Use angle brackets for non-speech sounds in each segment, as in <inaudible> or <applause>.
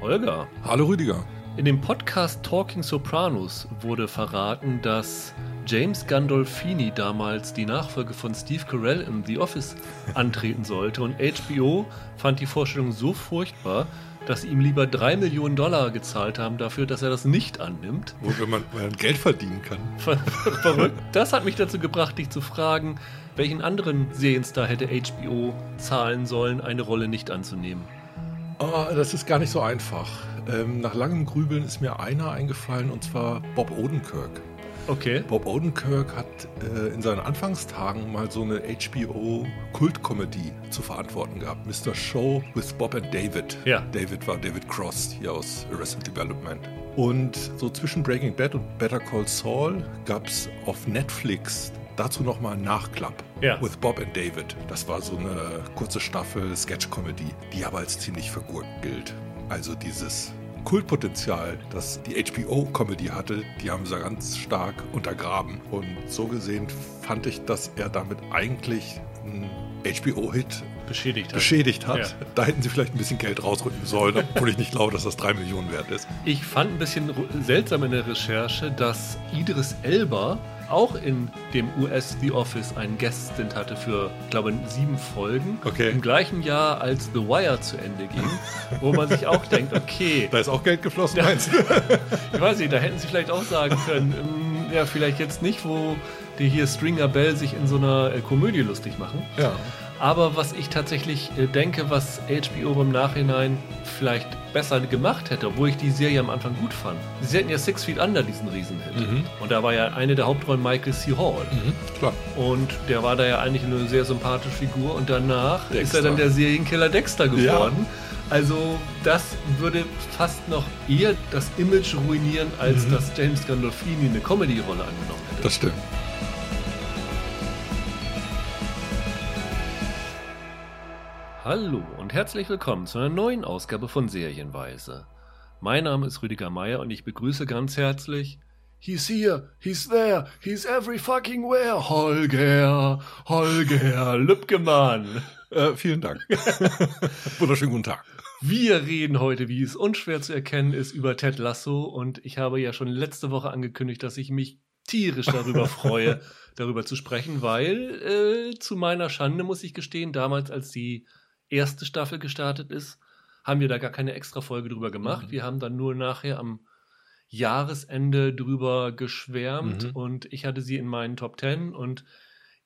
Holger. Hallo Rüdiger. In dem Podcast Talking Sopranos wurde verraten, dass James Gandolfini damals die Nachfolge von Steve Carell in The Office <laughs> antreten sollte und HBO fand die Vorstellung so furchtbar, dass sie ihm lieber drei Millionen Dollar gezahlt haben dafür, dass er das nicht annimmt. Wo man, man Geld verdienen kann. <laughs> Ver verrückt. Das hat mich dazu gebracht, dich zu fragen, welchen anderen Serienstar hätte HBO zahlen sollen, eine Rolle nicht anzunehmen? Oh, das ist gar nicht so einfach. Ähm, nach langem Grübeln ist mir einer eingefallen und zwar Bob Odenkirk. Okay. Bob Odenkirk hat äh, in seinen Anfangstagen mal so eine HBO-Kultkomödie zu verantworten gehabt. Mr. Show with Bob and David. Ja. David war David Cross hier aus Arrested Development. Und so zwischen Breaking Bad und Better Call Saul gab es auf Netflix dazu nochmal einen Nachklapp. Ja. With Bob and David. Das war so eine kurze Staffel Sketch-Comedy, die aber als ziemlich vergurkt gilt. Also dieses Kultpotenzial, das die HBO-Comedy hatte, die haben sie ganz stark untergraben. Und so gesehen fand ich, dass er damit eigentlich einen HBO-Hit Beschädigt hat. beschädigt hat. Ja. Da hätten sie vielleicht ein bisschen Geld rausrücken sollen, obwohl ich nicht glaube, dass das drei Millionen wert ist. Ich fand ein bisschen seltsam in der Recherche, dass Idris Elba auch in dem US The Office einen Guest-Stint hatte für, ich glaube, sieben Folgen. Okay. Im gleichen Jahr, als The Wire zu Ende ging, wo man sich auch denkt, okay, <laughs> Da ist auch Geld geflossen, meinst du? <laughs> ich weiß nicht, da hätten sie vielleicht auch sagen können, ähm, ja, vielleicht jetzt nicht, wo die hier Stringer Bell sich in so einer äh, Komödie lustig machen. Ja. Aber was ich tatsächlich äh, denke, was HBO im Nachhinein vielleicht besser gemacht hätte, obwohl ich die Serie am Anfang gut fand. Sie hatten ja Six Feet Under diesen Riesenhit. Mhm. Und da war ja eine der Hauptrollen Michael C. Hall. Mhm, klar. Und der war da ja eigentlich eine sehr sympathische Figur. Und danach ist Dexter. er dann der Serienkiller Dexter geworden. Also das würde fast noch eher das Image ruinieren, als Mhm. dass James Gandolfini eine Comedy-Rolle angenommen hätte. Das stimmt. Hallo und herzlich willkommen zu einer neuen Ausgabe von Serienweise. Mein Name ist Rüdiger Meier und ich begrüße ganz herzlich He's here, he's there, he's every fucking where. Holger, Holger, Lübgemann. Äh, vielen Dank. <laughs> Wunderschönen guten Tag. Wir reden heute, wie es unschwer zu erkennen ist, über Ted Lasso und ich habe ja schon letzte Woche angekündigt, dass ich mich tierisch darüber <laughs> freue, darüber zu sprechen, weil äh, zu meiner Schande muss ich gestehen, damals als die erste Staffel gestartet ist, haben wir da gar keine extra Folge drüber gemacht. Mhm. Wir haben dann nur nachher am Jahresende drüber geschwärmt Mhm. und ich hatte sie in meinen Top Ten und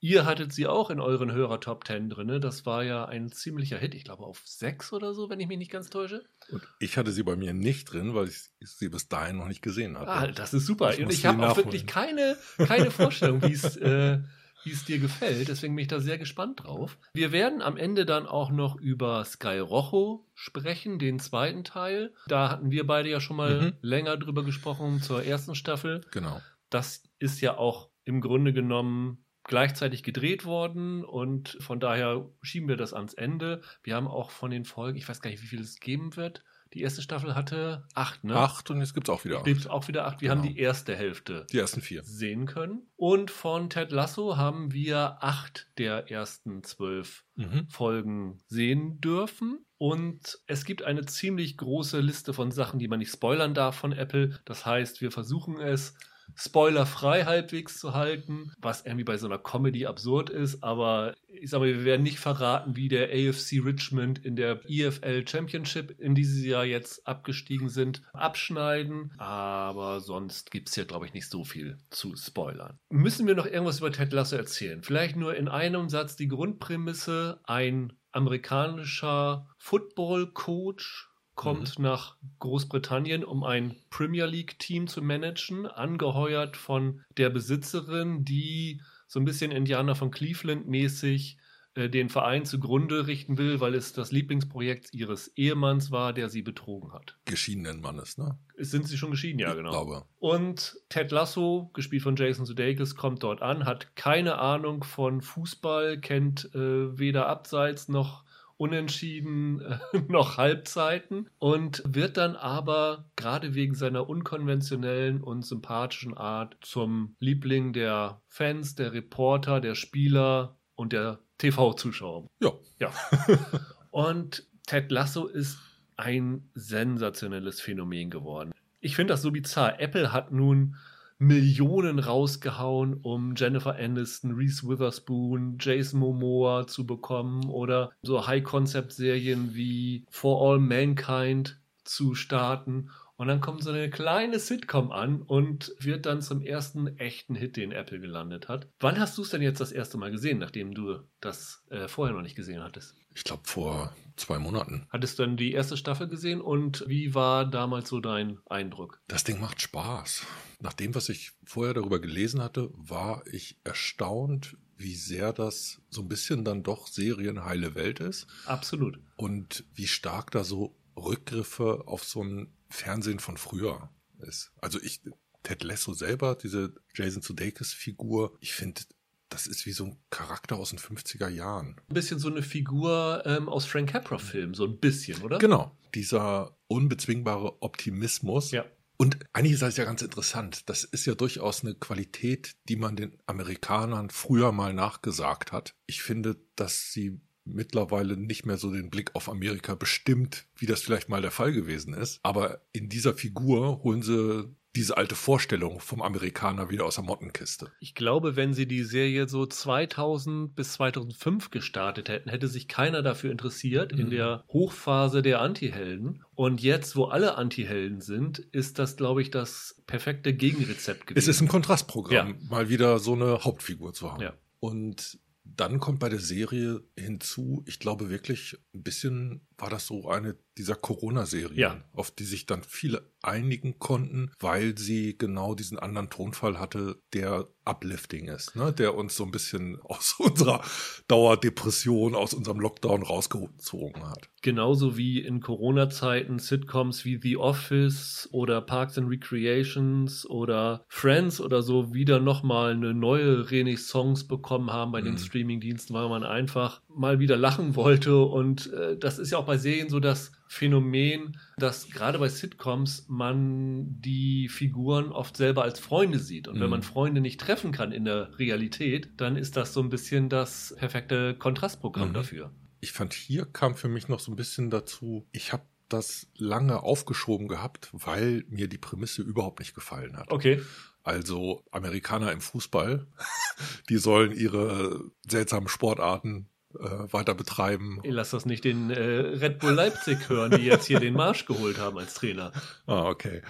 ihr hattet sie auch in euren Hörer Top Ten drinne. Das war ja ein ziemlicher Hit, ich glaube auf sechs oder so, wenn ich mich nicht ganz täusche. Und ich hatte sie bei mir nicht drin, weil ich sie bis dahin noch nicht gesehen hatte. Ah, das ist super. Ich und ich habe auch wirklich keine, keine Vorstellung, wie es <laughs> äh, wie es dir gefällt. Deswegen bin ich da sehr gespannt drauf. Wir werden am Ende dann auch noch über Sky Rojo sprechen, den zweiten Teil. Da hatten wir beide ja schon mal Mhm. länger drüber gesprochen zur ersten Staffel. Genau. Das ist ja auch im Grunde genommen gleichzeitig gedreht worden und von daher schieben wir das ans Ende. Wir haben auch von den Folgen, ich weiß gar nicht, wie viel es geben wird. Die erste Staffel hatte acht, ne? Acht und jetzt gibt es auch wieder acht. Gibt auch wieder acht. Wir Genau. haben die erste Hälfte Die ersten vier. sehen können. Und von Ted Lasso haben wir acht der ersten zwölf Mhm. Folgen sehen dürfen. Und es gibt eine ziemlich große Liste von Sachen, die man nicht spoilern darf von Apple. Das heißt, wir versuchen es spoilerfrei halbwegs zu halten, was irgendwie bei so einer Comedy absurd ist. Aber ich sage mal, wir werden nicht verraten, wie der AFC Richmond in der EFL Championship, in die sie ja jetzt abgestiegen sind, abschneiden. Aber sonst gibt es hier, glaube ich, nicht so viel zu spoilern. Müssen wir noch irgendwas über Ted Lasso erzählen? Vielleicht nur in einem Satz die Grundprämisse. Ein amerikanischer Football-Coach kommt nach Großbritannien, um ein Premier League-Team zu managen, angeheuert von der Besitzerin, die so ein bisschen Indianer von Cleveland mäßig äh, den Verein zugrunde richten will, weil es das Lieblingsprojekt ihres Ehemanns war, der sie betrogen hat. Geschiedenen Mannes, ne? Sind sie schon geschieden? Ja, Ich genau. glaube. Und Ted Lasso, gespielt von Jason Sudeikis, kommt dort an, hat keine Ahnung von Fußball, kennt äh, weder Abseits noch Unentschieden äh, <laughs> noch Halbzeiten und wird dann aber gerade wegen seiner unkonventionellen und sympathischen Art zum Liebling der Fans, der Reporter, der Spieler und der TV-Zuschauer. Ja. Ja. <laughs> und Ted Lasso ist ein sensationelles Phänomen geworden. Ich finde das so bizarr. Apple hat nun Millionen rausgehauen, um Jennifer Aniston, Reese Witherspoon, Jason Momoa zu bekommen oder so High-Concept-Serien wie For All Mankind zu starten. Und dann kommt so eine kleine Sitcom an und wird dann zum ersten echten Hit, den Apple gelandet hat. Wann hast du es denn jetzt das erste Mal gesehen, nachdem du das äh, vorher noch nicht gesehen hattest? Ich glaube vor zwei Monaten. Hattest du dann die erste Staffel gesehen und wie war damals so dein Eindruck? Das Ding macht Spaß. Nach dem, was ich vorher darüber gelesen hatte, war ich erstaunt, wie sehr das so ein bisschen dann doch serienheile Welt ist. Absolut. Und wie stark da so Rückgriffe auf so ein Fernsehen von früher ist. Also ich, Ted Lasso selber, diese Jason Sudeikis-Figur, ich finde, das ist wie so ein Charakter aus den 50er Jahren. Ein bisschen so eine Figur ähm, aus Frank Capra-Filmen, so ein bisschen, oder? Genau. Dieser unbezwingbare Optimismus. Ja. Und eigentlich ist das ja ganz interessant. Das ist ja durchaus eine Qualität, die man den Amerikanern früher mal nachgesagt hat. Ich finde, dass sie mittlerweile nicht mehr so den Blick auf Amerika bestimmt, wie das vielleicht mal der Fall gewesen ist. Aber in dieser Figur holen sie diese alte Vorstellung vom Amerikaner wieder aus der Mottenkiste. Ich glaube, wenn sie die Serie so 2000 bis 2005 gestartet hätten, hätte sich keiner dafür interessiert in Mhm. der Hochphase der Antihelden. Und jetzt, wo alle Antihelden sind, ist das, glaube ich, das perfekte Gegenrezept gewesen. Es ist ein Kontrastprogramm, Ja. mal wieder so eine Hauptfigur zu haben. Ja. Und dann kommt bei der Serie hinzu, ich glaube wirklich, ein bisschen war das so eine dieser Corona-Serien, Ja. auf die sich dann viele einigen konnten, weil sie genau diesen anderen Tonfall hatte, der uplifting ist, ne? der uns so ein bisschen <laughs> aus unserer Dauerdepression, aus unserem Lockdown rausgezogen hat. Genauso wie in Corona-Zeiten Sitcoms wie The Office oder Parks and Recreations oder Friends oder so wieder nochmal eine neue Renaissance bekommen haben bei den Mhm. Streaming-Diensten, weil man einfach mal wieder lachen wollte. Und äh, das ist ja auch bei Serien so das Phänomen, dass gerade bei Sitcoms man die Figuren oft selber als Freunde sieht. Und wenn Mhm. man Freunde nicht treffen kann in der Realität, dann ist das so ein bisschen das perfekte Kontrastprogramm Mhm. dafür. Ich fand, hier kam für mich noch so ein bisschen dazu, ich habe das lange aufgeschoben gehabt, weil mir die Prämisse überhaupt nicht gefallen hat. Okay. Also Amerikaner im Fußball, <laughs> die sollen ihre seltsamen Sportarten äh, weiter betreiben. Ey, Lass das nicht den äh, Red Bull Leipzig hören, die jetzt hier den Marsch geholt haben als Trainer. Ah, okay.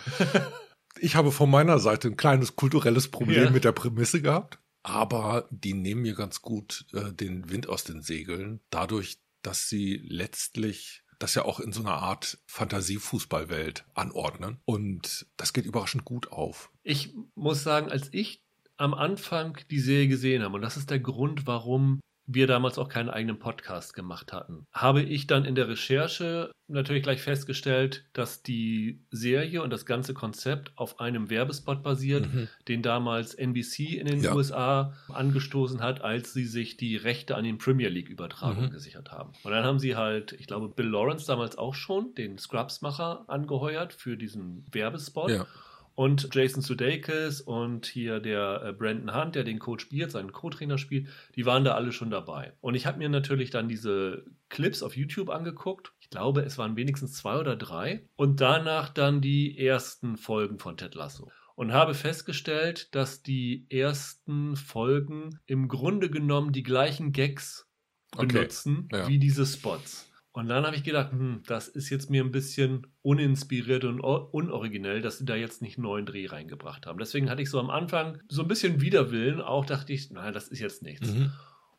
Ich habe von meiner Seite ein kleines kulturelles Problem Ja. mit der Prämisse gehabt, aber die nehmen mir ganz gut äh, den Wind aus den Segeln, dadurch, dass sie letztlich das ja auch in so einer Art Fantasiefußballwelt anordnen. Und das geht überraschend gut auf. Ich muss sagen, als ich am Anfang die Serie gesehen habe, und das ist der Grund, warum wir damals auch keinen eigenen Podcast gemacht hatten, habe ich dann in der Recherche natürlich gleich festgestellt, dass die Serie und das ganze Konzept auf einem Werbespot basiert, den damals NBC in den Ja. USA angestoßen hat, als sie sich die Rechte an den Premier League Übertragungen Mhm. gesichert haben. Und dann haben sie halt, ich glaube, Bill Lawrence damals auch schon, den Scrubs-Macher, angeheuert für diesen Werbespot. Ja. Und Jason Sudeikis und hier der äh, Brandon Hunt, der den Coach spielt, seinen Co-Trainer spielt, die waren da alle schon dabei. Und ich habe mir natürlich dann diese Clips auf YouTube angeguckt. Ich glaube, es waren wenigstens zwei oder drei. Und danach dann die ersten Folgen von Ted Lasso. Und habe festgestellt, dass die ersten Folgen im Grunde genommen die gleichen Gags Okay, benutzen ja. wie diese Spots. Und dann habe ich gedacht, hm, das ist jetzt mir ein bisschen uninspiriert und unoriginell, dass sie da jetzt nicht einen neuen Dreh reingebracht haben. Deswegen hatte ich so am Anfang so ein bisschen Widerwillen. Auch dachte ich, nein, das ist jetzt nichts. Mhm.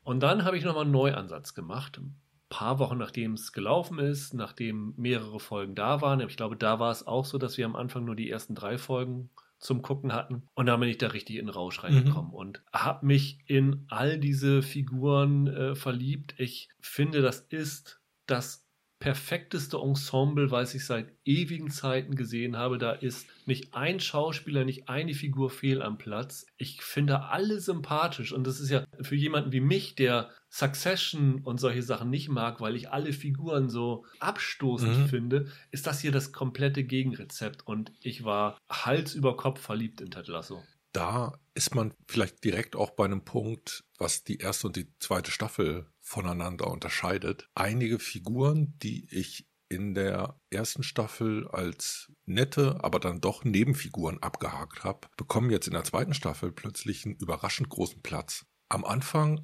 Und dann habe ich nochmal einen Neuansatz gemacht. Ein paar Wochen nachdem es gelaufen ist, nachdem mehrere Folgen da waren. Ich glaube, da war es auch so, dass wir am Anfang nur die ersten drei Folgen zum Gucken hatten. Und dann bin ich da richtig in den Rausch reingekommen und habe mich in all diese Figuren äh, verliebt. Ich finde, das ist das perfekteste Ensemble, was ich seit ewigen Zeiten gesehen habe. Da ist nicht ein Schauspieler, nicht eine Figur fehl am Platz. Ich finde alle sympathisch und das ist ja für jemanden wie mich, der Succession und solche Sachen nicht mag, weil ich alle Figuren so abstoßend Mhm. finde, ist das hier das komplette Gegenrezept und ich war Hals über Kopf verliebt in Ted Lasso. da ist man vielleicht direkt auch bei einem Punkt, was die erste und die zweite Staffel voneinander unterscheidet. Einige Figuren, die ich in der ersten Staffel als nette, aber dann doch Nebenfiguren abgehakt habe, bekommen jetzt in der zweiten Staffel plötzlich einen überraschend großen Platz. Am Anfang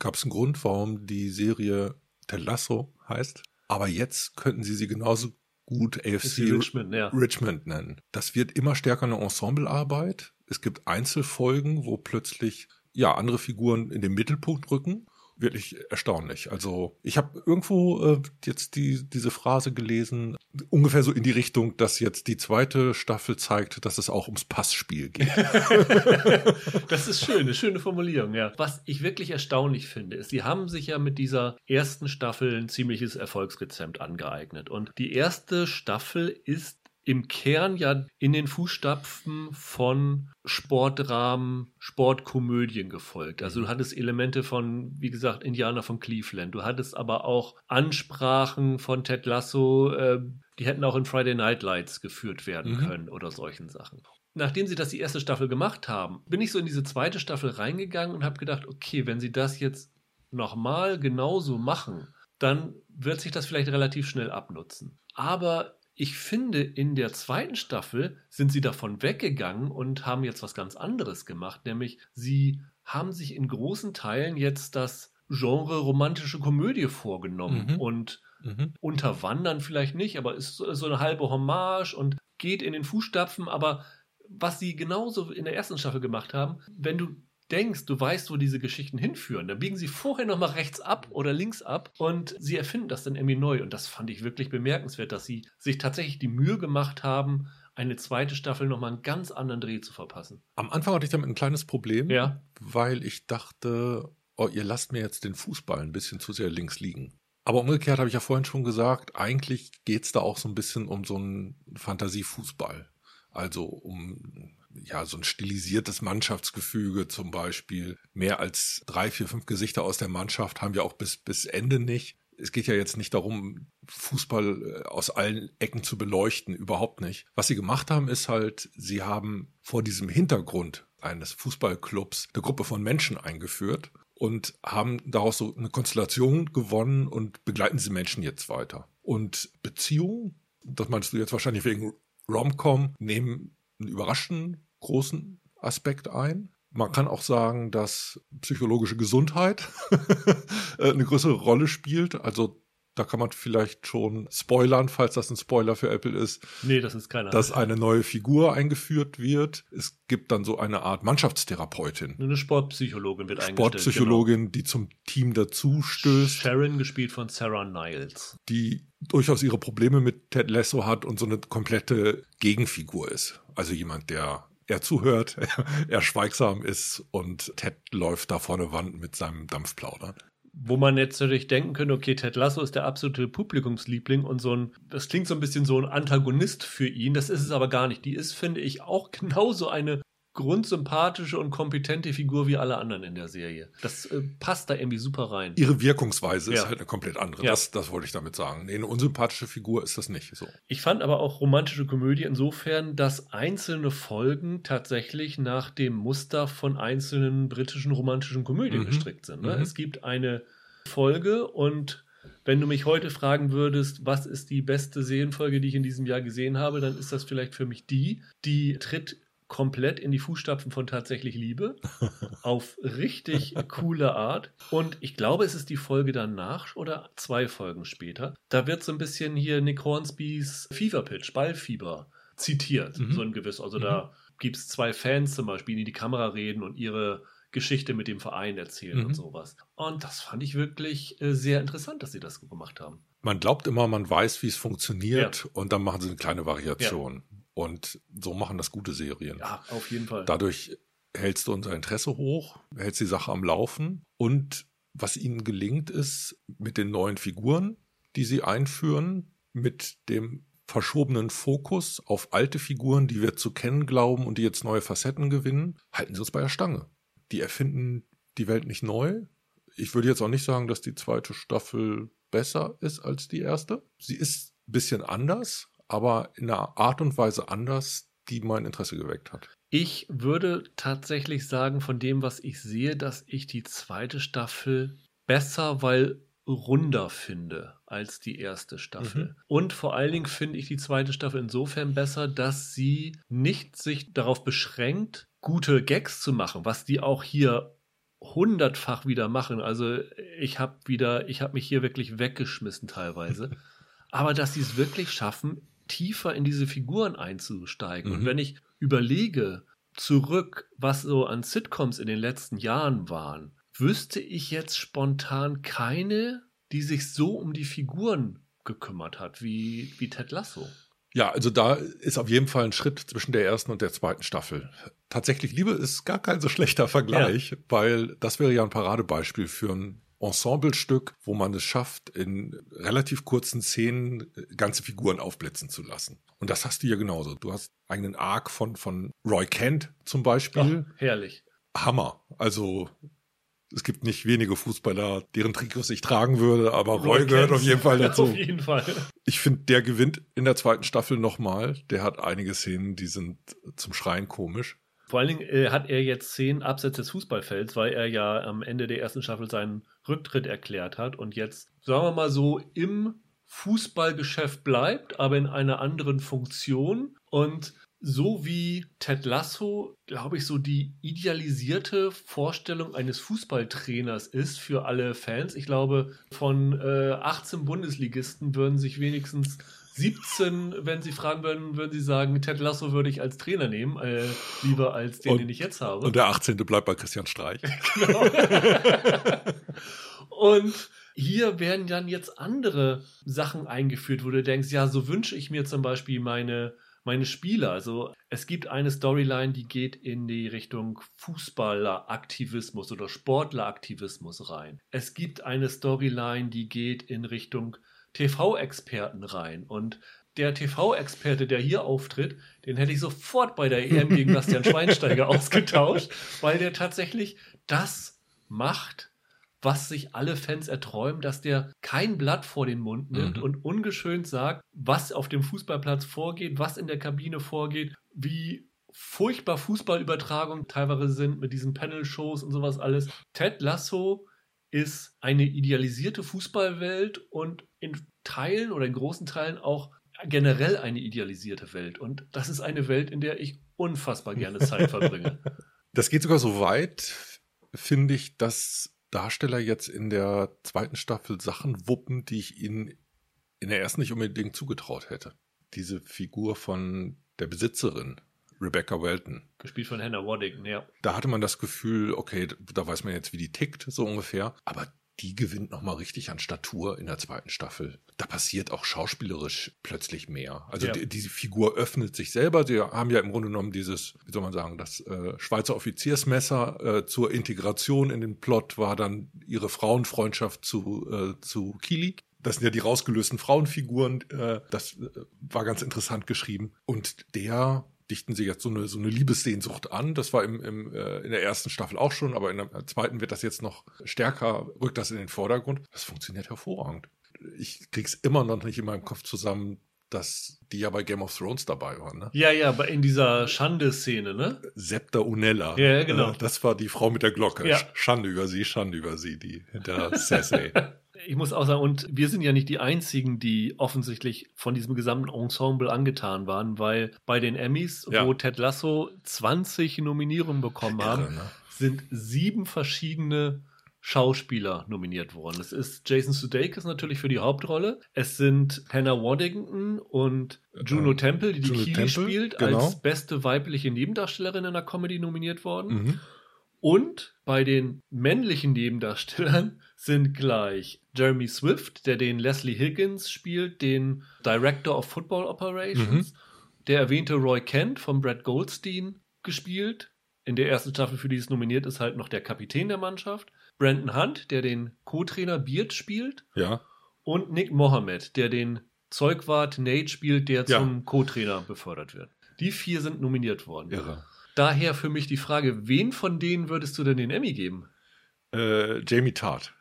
gab es einen Grund, warum die Serie Ted Lasso heißt. Aber jetzt könnten sie sie genauso gut AFC Richmond, ja. Richmond nennen. Das wird immer stärker eine Ensemblearbeit. Es gibt Einzelfolgen, wo plötzlich ja andere Figuren in den Mittelpunkt rücken wirklich erstaunlich. Also ich habe irgendwo äh, jetzt die, diese Phrase gelesen, ungefähr so in die Richtung, dass jetzt die zweite Staffel zeigt, dass es auch ums Passspiel geht. <laughs> das ist schön, eine schöne Formulierung, ja. Was ich wirklich erstaunlich finde, ist, sie haben sich ja mit dieser ersten Staffel ein ziemliches Erfolgsrezept angeeignet. Und die erste Staffel ist im Kern ja in den Fußstapfen von Sportrahmen, Sportkomödien gefolgt. Also du hattest Elemente von, wie gesagt, Indianer von Cleveland. Du hattest aber auch Ansprachen von Ted Lasso, äh, die hätten auch in Friday Night Lights geführt werden mhm. können oder solchen Sachen. Nachdem sie das die erste Staffel gemacht haben, bin ich so in diese zweite Staffel reingegangen und habe gedacht, okay, wenn sie das jetzt nochmal genauso machen, dann wird sich das vielleicht relativ schnell abnutzen. Aber ich finde, in der zweiten Staffel sind sie davon weggegangen und haben jetzt was ganz anderes gemacht, nämlich sie haben sich in großen Teilen jetzt das Genre romantische Komödie vorgenommen mhm. und mhm. unterwandern vielleicht nicht, aber ist so eine halbe Hommage und geht in den Fußstapfen, aber was sie genauso in der ersten Staffel gemacht haben, wenn du denkst, du weißt, wo diese Geschichten hinführen, dann biegen sie vorher nochmal rechts ab oder links ab und sie erfinden das dann irgendwie neu. Und das fand ich wirklich bemerkenswert, dass sie sich tatsächlich die Mühe gemacht haben, eine zweite Staffel nochmal einen ganz anderen Dreh zu verpassen. Am Anfang hatte ich damit ein kleines Problem, ja. weil ich dachte, oh, ihr lasst mir jetzt den Fußball ein bisschen zu sehr links liegen. Aber umgekehrt habe ich ja vorhin schon gesagt, eigentlich geht es da auch so ein bisschen um so einen Fantasiefußball. Also um ja, so ein stilisiertes Mannschaftsgefüge zum Beispiel. Mehr als drei, vier, fünf Gesichter aus der Mannschaft haben wir auch bis, bis Ende nicht. Es geht ja jetzt nicht darum, Fußball äh, aus allen Ecken zu beleuchten, überhaupt nicht. Was sie gemacht haben, ist halt, sie haben vor diesem Hintergrund eines Fußballclubs eine Gruppe von Menschen eingeführt und haben daraus so eine Konstellation gewonnen und begleiten diese Menschen jetzt weiter. Und Beziehungen, das meinst du jetzt wahrscheinlich wegen Romcom, nehmen einen überraschenden großen Aspekt ein. Man kann auch sagen, dass psychologische Gesundheit <laughs> eine größere Rolle spielt. Also da kann man vielleicht schon spoilern, falls das ein Spoiler für Apple ist. Nee, das ist keiner. Dass eine neue Figur eingeführt wird. Es gibt dann so eine Art Mannschaftstherapeutin. Eine Sportpsychologin wird eingestellt. Sportpsychologin, genau. die zum Team dazu stößt. Sharon, gespielt von Sarah Niles. Die durchaus ihre Probleme mit Ted Lasso hat und so eine komplette Gegenfigur ist. Also jemand, der er zuhört, <laughs> er schweigsam ist und Ted läuft da vorne Wand mit seinem Dampfplauder wo man jetzt natürlich denken könnte, okay, Ted Lasso ist der absolute Publikumsliebling und so ein, das klingt so ein bisschen so ein Antagonist für ihn, das ist es aber gar nicht. Die ist, finde ich, auch <laughs> genauso eine grundsympathische und kompetente Figur wie alle anderen in der Serie. Das äh, passt da irgendwie super rein. Ihre Wirkungsweise ja. ist halt eine komplett andere. Ja. Das, das wollte ich damit sagen. Nee, eine unsympathische Figur ist das nicht so. Ich fand aber auch romantische Komödie insofern, dass einzelne Folgen tatsächlich nach dem Muster von einzelnen britischen romantischen Komödien mhm. gestrickt sind. Ne? Mhm. Es gibt eine Folge und wenn du mich heute fragen würdest, was ist die beste Serienfolge, die ich in diesem Jahr gesehen habe, dann ist das vielleicht für mich die. Die tritt komplett in die Fußstapfen von tatsächlich Liebe <laughs> auf richtig coole Art. Und ich glaube, es ist die Folge danach oder zwei Folgen später. Da wird so ein bisschen hier Nick Hornsbys Fever Pitch, Ballfieber zitiert, mhm. so ein gewiss. Also mhm. da gibt es zwei Fans zum Beispiel, die in die Kamera reden und ihre Geschichte mit dem Verein erzählen mhm. und sowas. Und das fand ich wirklich äh, sehr interessant, dass sie das gemacht haben. Man glaubt immer, man weiß, wie es funktioniert ja. und dann machen sie eine kleine Variation. Ja. Und so machen das gute Serien. Ja, auf jeden Fall. Dadurch hältst du unser Interesse hoch, hältst die Sache am Laufen. Und was ihnen gelingt, ist mit den neuen Figuren, die sie einführen, mit dem verschobenen Fokus auf alte Figuren, die wir zu kennen glauben und die jetzt neue Facetten gewinnen, halten sie uns bei der Stange. Die erfinden die Welt nicht neu. Ich würde jetzt auch nicht sagen, dass die zweite Staffel besser ist als die erste. Sie ist ein bisschen anders, aber in einer Art und Weise anders, die mein Interesse geweckt hat. Ich würde tatsächlich sagen, von dem, was ich sehe, dass ich die zweite Staffel besser, weil runder finde als die erste Staffel. Mhm. Und vor allen Dingen finde ich die zweite Staffel insofern besser, dass sie nicht sich darauf beschränkt, gute Gags zu machen, was die auch hier hundertfach wieder machen. Also ich habe wieder, ich habe mich hier wirklich weggeschmissen teilweise. <laughs> Aber dass sie es wirklich schaffen, tiefer in diese Figuren einzusteigen. Mhm. Und wenn ich überlege zurück, was so an Sitcoms in den letzten Jahren waren, wüsste ich jetzt spontan keine, die sich so um die Figuren gekümmert hat, wie, wie Ted Lasso. Ja, also da ist auf jeden Fall ein Schritt zwischen der ersten und der zweiten Staffel. Tatsächlich, Liebe ist gar kein so schlechter Vergleich, ja. weil das wäre ja ein Paradebeispiel für ein Ensemblestück, wo man es schafft, in relativ kurzen Szenen äh, ganze Figuren aufblitzen zu lassen. Und das hast du ja genauso. Du hast einen Arc von, von Roy Kent zum Beispiel. Ach, herrlich. Hammer. Also es gibt nicht wenige Fußballer, deren Trikots ich tragen würde, aber Roy, Roy gehört auf jeden Fall <laughs> dazu. Auf jeden Fall. Ich finde, der gewinnt in der zweiten Staffel nochmal. Der hat einige Szenen, die sind zum Schreien komisch. Vor allen Dingen äh, hat er jetzt Szenen abseits des Fußballfelds, weil er ja am Ende der ersten Staffel seinen Rücktritt erklärt hat und jetzt, sagen wir mal so, im Fußballgeschäft bleibt, aber in einer anderen Funktion. Und so wie Ted Lasso, glaube ich, so die idealisierte Vorstellung eines Fußballtrainers ist für alle Fans. Ich glaube, von äh, 18 Bundesligisten würden sich wenigstens 17, wenn Sie fragen würden, würden Sie sagen, Ted Lasso würde ich als Trainer nehmen, äh, lieber als den, und, den ich jetzt habe. Und der 18. bleibt bei Christian Streich. <laughs> genau. und hier werden dann jetzt andere Sachen eingeführt, wo du denkst, ja, so wünsche ich mir zum Beispiel meine meine Spieler. Also es gibt eine Storyline, die geht in die Richtung Fußballeraktivismus oder Sportleraktivismus rein. Es gibt eine Storyline, die geht in Richtung TV-Experten rein. Und der TV-Experte, der hier auftritt, den hätte ich sofort bei der EM gegen Bastian <laughs> Schweinsteiger ausgetauscht, weil der tatsächlich das macht, was sich alle Fans erträumen, dass der kein Blatt vor den Mund nimmt mhm. und ungeschönt sagt, was auf dem Fußballplatz vorgeht, was in der Kabine vorgeht, wie furchtbar Fußballübertragungen teilweise sind mit diesen Panel-Shows und sowas alles. Ted Lasso ist eine idealisierte Fußballwelt und in Teilen oder in großen Teilen auch generell eine idealisierte Welt. Und das ist eine Welt, in der ich unfassbar gerne Zeit <laughs> verbringe. Das geht sogar so weit, finde ich, dass Darsteller jetzt in der zweiten Staffel Sachen wuppen, die ich ihnen in der ersten nicht unbedingt zugetraut hätte. Diese Figur von der Besitzerin, Rebecca Welton. Gespielt von Hannah Waddington, ja. Da hatte man das Gefühl, okay, da weiß man jetzt, wie die tickt, so ungefähr. Aber die gewinnt nochmal richtig an Statur in der zweiten Staffel. Da passiert auch schauspielerisch plötzlich mehr. Also ja. die, diese Figur öffnet sich selber. Sie haben ja im Grunde genommen dieses, wie soll man sagen, das äh, Schweizer Offiziersmesser äh, zur Integration in den Plot war dann ihre Frauenfreundschaft zu, äh, zu Kili. Das sind ja die rausgelösten Frauenfiguren. Äh, das äh, war ganz interessant geschrieben. Und der dichten sie jetzt so eine, so eine Liebessehnsucht an. Das war im, im, äh, in der ersten Staffel auch schon, aber in der zweiten wird das jetzt noch stärker, rückt das in den Vordergrund. Das funktioniert hervorragend. Ich krieg's immer noch nicht in meinem Kopf zusammen, dass die ja bei Game of Thrones dabei waren. Ne? Ja, ja, in dieser Schande-Szene, ne? Septa Unella. Ja, genau. Äh, das war die Frau mit der Glocke. Ja. Schande über sie, Schande über sie, die hinter Cersei. <laughs> ich muss auch sagen, und wir sind ja nicht die einzigen, die offensichtlich von diesem gesamten Ensemble angetan waren, weil bei den Emmys, ja. wo Ted Lasso 20 Nominierungen bekommen haben, Irre, ne? sind sieben verschiedene Schauspieler nominiert worden. Es ist Jason Sudeikis natürlich für die Hauptrolle. Es sind Hannah Waddington und Juno äh, Temple, die die Juno Keely Temple, spielt, genau. als beste weibliche Nebendarstellerin in der Comedy nominiert worden. Mhm. Und bei den männlichen Nebendarstellern <laughs> sind gleich Jeremy Swift, der den Leslie Higgins spielt, den Director of Football Operations, mhm. der erwähnte Roy Kent von Brad Goldstein gespielt. In der ersten Staffel, für die es nominiert ist, halt noch der Kapitän der Mannschaft. Brandon Hunt, der den Co-Trainer Beard spielt. Ja. Und Nick Mohammed, der den Zeugwart Nate spielt, der ja. zum Co-Trainer befördert wird. Die vier sind nominiert worden. Irre. Daher für mich die Frage, wen von denen würdest du denn den Emmy geben? Äh, Jamie Tart.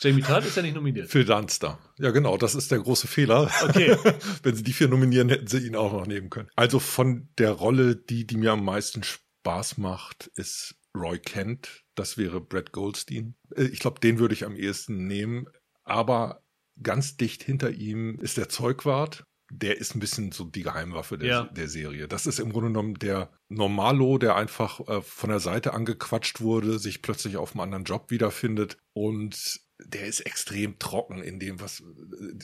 Jamie Tart ist ja nicht nominiert. Phil Dunster. Ja, genau, das ist der große Fehler. Okay. <laughs> Wenn sie die vier nominieren, hätten sie ihn auch noch nehmen können. Also von der Rolle, die, die mir am meisten Spaß macht, ist Roy Kent. Das wäre Brad Goldstein. Äh, ich glaube, den würde ich am ehesten nehmen. Aber ganz dicht hinter ihm ist der Zeugwart. Der ist ein bisschen so die Geheimwaffe der, Ja. der Serie. Das ist im Grunde genommen der Normalo, der einfach äh, von der Seite angequatscht wurde, sich plötzlich auf einem anderen Job wiederfindet und der ist extrem trocken in dem, was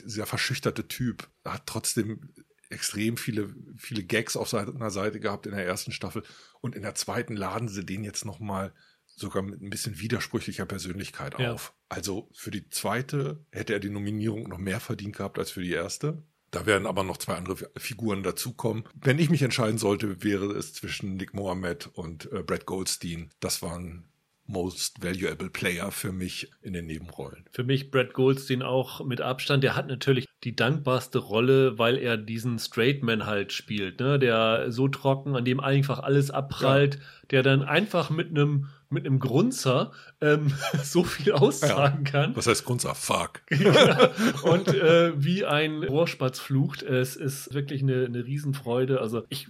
dieser verschüchterte Typ hat trotzdem extrem viele, viele Gags auf seiner Seite gehabt in der ersten Staffel und in der zweiten laden sie den jetzt nochmal sogar mit ein bisschen widersprüchlicher Persönlichkeit Ja. auf. Also für die zweite hätte er die Nominierung noch mehr verdient gehabt als für die erste. Da werden aber noch zwei andere Figuren dazukommen. Wenn ich mich entscheiden sollte, wäre es zwischen Nick Mohammed und äh, Brad Goldstein. Das waren Most Valuable Player für mich in den Nebenrollen. Für mich Brad Goldstein auch mit Abstand. Der hat natürlich die dankbarste Rolle, weil er diesen Straight Man halt spielt, ne? Der so trocken, an dem einfach alles abprallt, der dann einfach mit einem mit einem Grunzer ähm, <laughs> so viel aussagen kann. Was heißt Grunzer? Fuck. <laughs> und äh, wie ein Rohrspatz flucht. Es ist wirklich eine, eine Riesenfreude. Also ich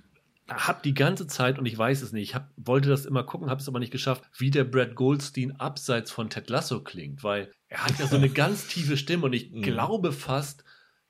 habe die ganze Zeit, und ich weiß es nicht, ich hab, wollte das immer gucken, habe es aber nicht geschafft, wie der Brad Goldstein abseits von Ted Lasso klingt, weil er hat ja so eine <laughs> ganz tiefe Stimme und ich Mhm. glaube fast,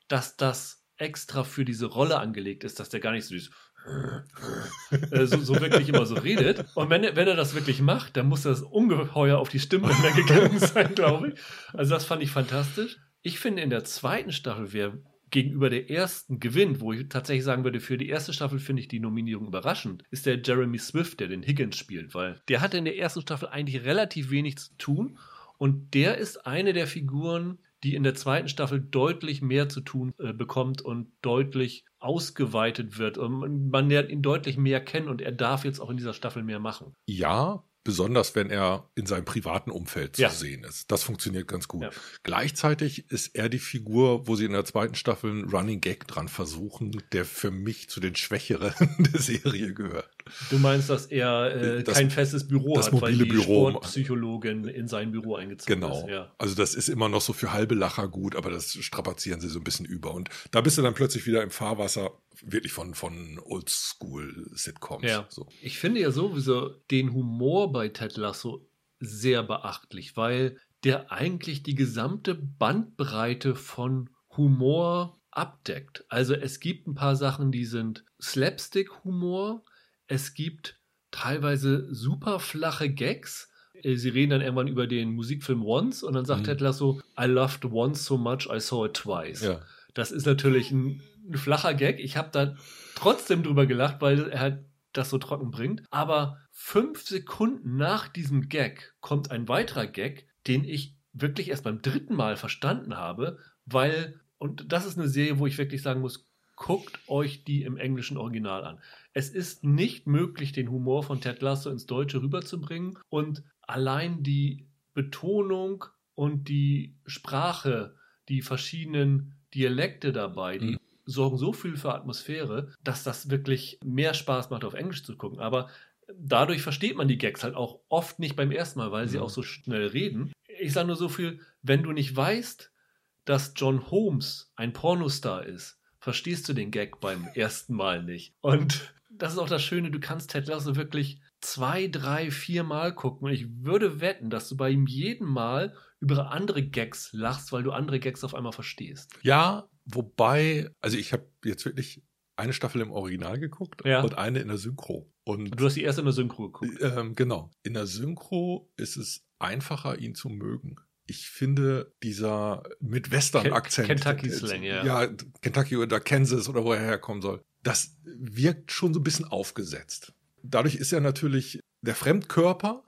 dass das extra für diese Rolle angelegt ist, dass der gar nicht so dieses <laughs> äh, so, so wirklich immer so redet. Und wenn er, wenn er das wirklich macht, dann muss das ungeheuer auf die Stimmbänder gegangen sein, <laughs> glaube ich. Also das fand ich fantastisch. Ich finde in der zweiten Staffel, wer gegenüber der ersten gewinnt, wo ich tatsächlich sagen würde, für die erste Staffel finde ich die Nominierung überraschend, ist der Jeremy Swift, der den Higgins spielt, weil der hatte in der ersten Staffel eigentlich relativ wenig zu tun und der ist eine der Figuren, die in der zweiten Staffel deutlich mehr zu tun äh, bekommt und deutlich ausgeweitet wird. Und man lernt ihn deutlich mehr kennen und er darf jetzt auch in dieser Staffel mehr machen. Ja, besonders wenn er in seinem privaten Umfeld zu Ja. sehen ist. Das funktioniert ganz gut. Ja. Gleichzeitig ist er die Figur, wo sie in der zweiten Staffel einen Running Gag dran versuchen, der für mich zu den Schwächeren <laughs> der Serie gehört. Du meinst, dass er äh, Das- kein festes Büro das hat, weil mobile die Büro- Sportpsychologin in sein Büro eingezogen Genau. ist. Ja. Also das ist immer noch so für halbe Lacher gut, aber das strapazieren sie so ein bisschen über. Und da bist du dann plötzlich wieder im Fahrwasser wirklich von, von Oldschool-Sitcoms. Ja. So. Ich finde ja sowieso den Humor bei Ted Lasso sehr beachtlich, weil der eigentlich die gesamte Bandbreite von Humor abdeckt. Also es gibt ein paar Sachen, die sind Slapstick-Humor, es gibt teilweise super flache Gags. Äh, Sie reden dann irgendwann über den Musikfilm Once und dann sagt Mhm. Ted Lasso, I loved Once so much, I saw it twice. Ja. Das ist natürlich ein, ein flacher Gag. Ich habe da trotzdem drüber gelacht, weil er halt das so trocken bringt. Aber fünf Sekunden nach diesem Gag kommt ein weiterer Gag, den ich wirklich erst beim dritten Mal verstanden habe, weil, und das ist eine Serie, wo ich wirklich sagen muss, guckt euch die im englischen Original an. Es ist nicht möglich, den Humor von Ted Lasso ins Deutsche rüberzubringen und allein die Betonung und die Sprache, die verschiedenen Dialekte dabei, die Mhm. sorgen so viel für Atmosphäre, dass das wirklich mehr Spaß macht, auf Englisch zu gucken. Aber dadurch versteht man die Gags halt auch oft nicht beim ersten Mal, weil sie Mhm. auch so schnell reden. Ich sage nur so viel, wenn du nicht weißt, dass John Holmes ein Pornostar ist, verstehst du den Gag beim ersten Mal nicht. Und das ist auch das Schöne, du kannst Ted Lasso wirklich zwei, drei, vier Mal gucken. Und ich würde wetten, dass du bei ihm jeden Mal über andere Gags lachst, weil du andere Gags auf einmal verstehst. Ja, wobei, also ich habe jetzt wirklich eine Staffel im Original geguckt Ja. und eine in der Synchro. Und Du hast die erste in der Synchro geguckt. ähm, genau, in der Synchro ist es einfacher, ihn zu mögen. Ich finde, dieser mit Western-Akzent. Ken- Kentucky-Slang, ja. Ja, Kentucky oder Kansas oder wo er herkommen soll. Das wirkt schon so ein bisschen aufgesetzt. Dadurch ist er natürlich der Fremdkörper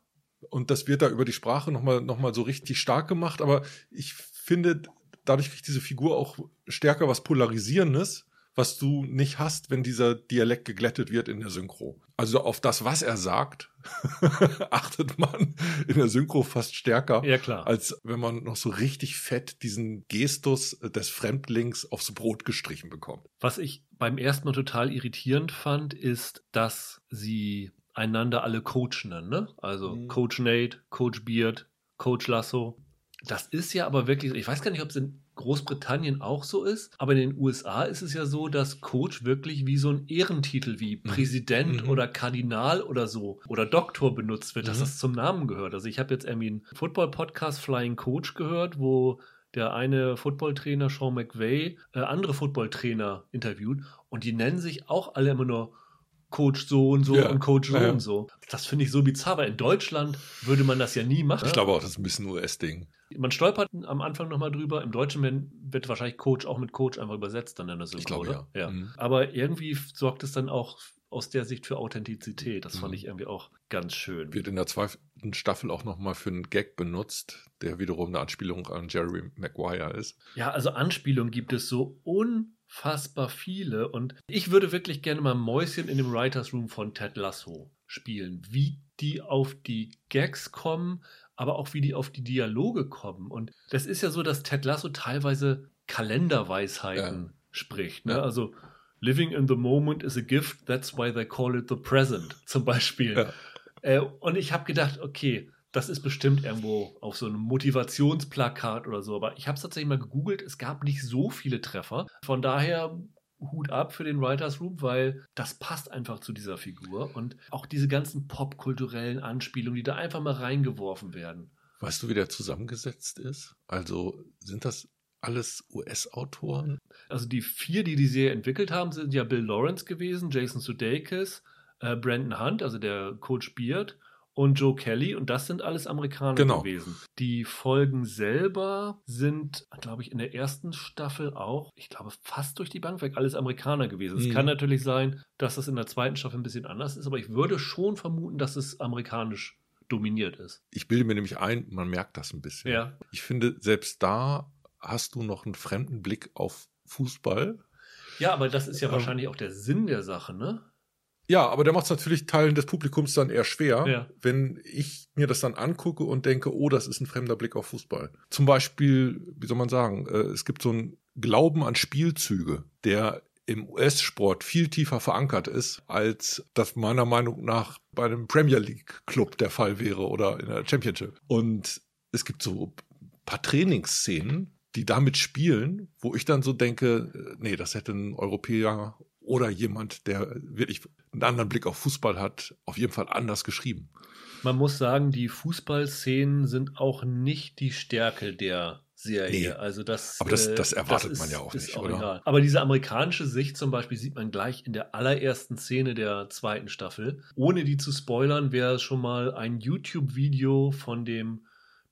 und das wird da über die Sprache nochmal noch mal so richtig stark gemacht. Aber ich finde, dadurch kriegt diese Figur auch stärker was Polarisierendes, was du nicht hast, wenn dieser Dialekt geglättet wird in der Synchro. Also auf das, was er sagt, <laughs> achtet man in der Synchro fast stärker, Ja, klar. als wenn man noch so richtig fett diesen Gestus des Fremdlings aufs Brot gestrichen bekommt. Was ich beim ersten Mal total irritierend fand, ist, dass sie einander alle Coach nennen. Ne? Also Mhm. Coach Nate, Coach Beard, Coach Lasso. Das ist ja aber wirklich, ich weiß gar nicht, ob es in Großbritannien auch so ist, aber in den USA ist es ja so, dass Coach wirklich wie so ein Ehrentitel wie Präsident Mhm. oder Kardinal oder so oder Doktor benutzt wird, dass Mhm. das zum Namen gehört. Also ich habe jetzt irgendwie einen Football-Podcast Flying Coach gehört, wo der eine Footballtrainer, Sean McVay, äh, andere Footballtrainer interviewt und die nennen sich auch alle immer nur Coach so und so Ja, und Coach so ja, ja. und so. Das finde ich so bizarr, weil in Deutschland würde man das ja nie machen. Ich glaube auch, das ist ein bisschen US-Ding. Man stolpert am Anfang nochmal drüber. Im Deutschen wird wahrscheinlich Coach auch mit Coach einfach übersetzt dann in der Synchro, Ich glaube, oder? ja. Mhm. Aber irgendwie sorgt es dann auch aus der Sicht für Authentizität. Das fand Mhm. ich irgendwie auch ganz schön. Wird in der zweiten Staffel auch nochmal für einen Gag benutzt, der wiederum eine Anspielung an Jerry Maguire ist. Ja, also Anspielungen gibt es so unfassbar viele und ich würde wirklich gerne mal Mäuschen in dem Writers Room von Ted Lasso spielen, wie die auf die Gags kommen, aber auch wie die auf die Dialoge kommen und das ist ja so, dass Ted Lasso teilweise Kalenderweisheiten spricht, ne? Ja. Also Living in the moment is a gift, that's why they call it the present, <laughs> zum Beispiel. Ja. Äh, und ich habe gedacht, okay, das ist bestimmt irgendwo auf so einem Motivationsplakat oder so. Aber ich habe es tatsächlich mal gegoogelt. Es gab nicht so viele Treffer. Von daher Hut ab für den Writers Room, weil das passt einfach zu dieser Figur. Und auch diese ganzen popkulturellen Anspielungen, die da einfach mal reingeworfen werden. Weißt du, wie der zusammengesetzt ist? Also sind das alles US-Autoren? Also die vier, die die Serie entwickelt haben, sind ja Bill Lawrence gewesen, Jason Sudeikis, äh, Brandon Hunt, also der Coach Beard und Joe Kelly und das sind alles Amerikaner Genau. gewesen. Die Folgen selber sind, glaube ich, in der ersten Staffel auch, ich glaube, fast durch die Bank weg alles Amerikaner gewesen. Es Mhm. kann natürlich sein, dass das in der zweiten Staffel ein bisschen anders ist, aber ich würde schon vermuten, dass es amerikanisch dominiert ist. Ich bilde mir nämlich ein, man merkt das ein bisschen. Ja. Ich finde, selbst da hast du noch einen fremden Blick auf Fußball. Ja, aber das ist ja Ähm. wahrscheinlich auch der Sinn der Sache, ne? Ja, aber der macht es natürlich Teilen des Publikums dann eher schwer, Ja. wenn ich mir das dann angucke und denke, oh, das ist ein fremder Blick auf Fußball. Zum Beispiel, wie soll man sagen, äh, es gibt so einen Glauben an Spielzüge, der im US-Sport viel tiefer verankert ist, als das meiner Meinung nach bei einem Premier League-Club der Fall wäre oder in der Championship. Und es gibt so ein paar Trainingsszenen, die damit spielen, wo ich dann so denke, äh, nee, das hätte ein Europäer oder jemand, der wirklich einen anderen Blick auf Fußball hat, auf jeden Fall anders geschrieben. Man muss sagen, die Fußballszenen sind auch nicht die Stärke der Serie. Nee. Also das, Aber das- äh, das erwartet ist- man ja auch nicht, oder? egal. Aber diese amerikanische Sicht zum Beispiel sieht man gleich in der allerersten Szene der zweiten Staffel. Ohne die zu spoilern, wer schon mal ein YouTube-Video von dem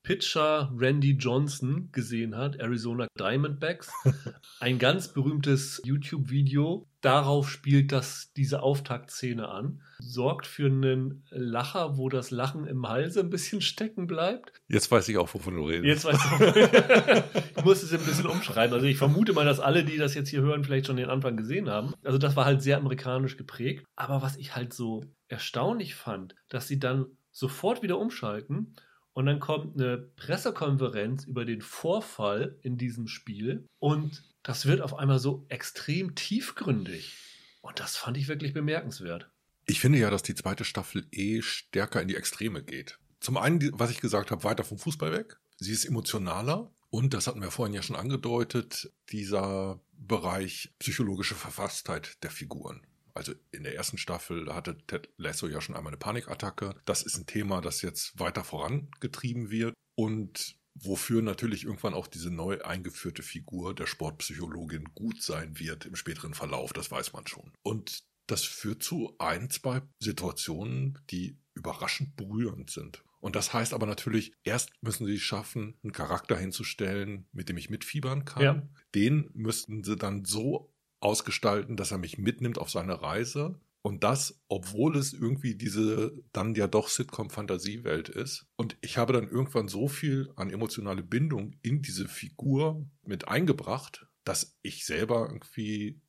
Pitcher Randy Johnson gesehen hat, Arizona Diamondbacks. <laughs> Ein ganz berühmtes YouTube-Video. Darauf spielt das diese Auftaktszene an. Sorgt für einen Lacher, wo das Lachen im Halse ein bisschen stecken bleibt. Jetzt weiß ich auch, wovon du redest. Jetzt weißt du, <laughs> ich muss es ein bisschen umschreiben. Also ich vermute mal, dass alle, die das jetzt hier hören, vielleicht schon den Anfang gesehen haben. Also das war halt sehr amerikanisch geprägt. Aber was ich halt so erstaunlich fand, dass sie dann sofort wieder umschalten und dann kommt eine Pressekonferenz über den Vorfall in diesem Spiel und das wird auf einmal so extrem tiefgründig. Und das fand ich wirklich bemerkenswert. Ich finde ja, dass die zweite Staffel eh stärker in die Extreme geht. Zum einen, was ich gesagt habe, weiter vom Fußball weg. Sie ist emotionaler und, das hatten wir vorhin ja schon angedeutet, dieser Bereich psychologische Verfasstheit der Figuren. Also in der ersten Staffel hatte Ted Lasso ja schon einmal eine Panikattacke. Das ist ein Thema, das jetzt weiter vorangetrieben wird und wofür natürlich irgendwann auch diese neu eingeführte Figur der Sportpsychologin gut sein wird im späteren Verlauf, das weiß man schon. Und das führt zu ein, zwei Situationen, die überraschend berührend sind. Und das heißt aber natürlich, erst müssen sie es schaffen, einen Charakter hinzustellen, mit dem ich mitfiebern kann. Ja. Den müssten sie dann so ausgestalten, dass er mich mitnimmt auf seine Reise. Und das, obwohl es irgendwie diese dann ja doch Sitcom-Fantasiewelt ist. Und ich habe dann irgendwann so viel an emotionale Bindung in diese Figur mit eingebracht, dass ich selber irgendwie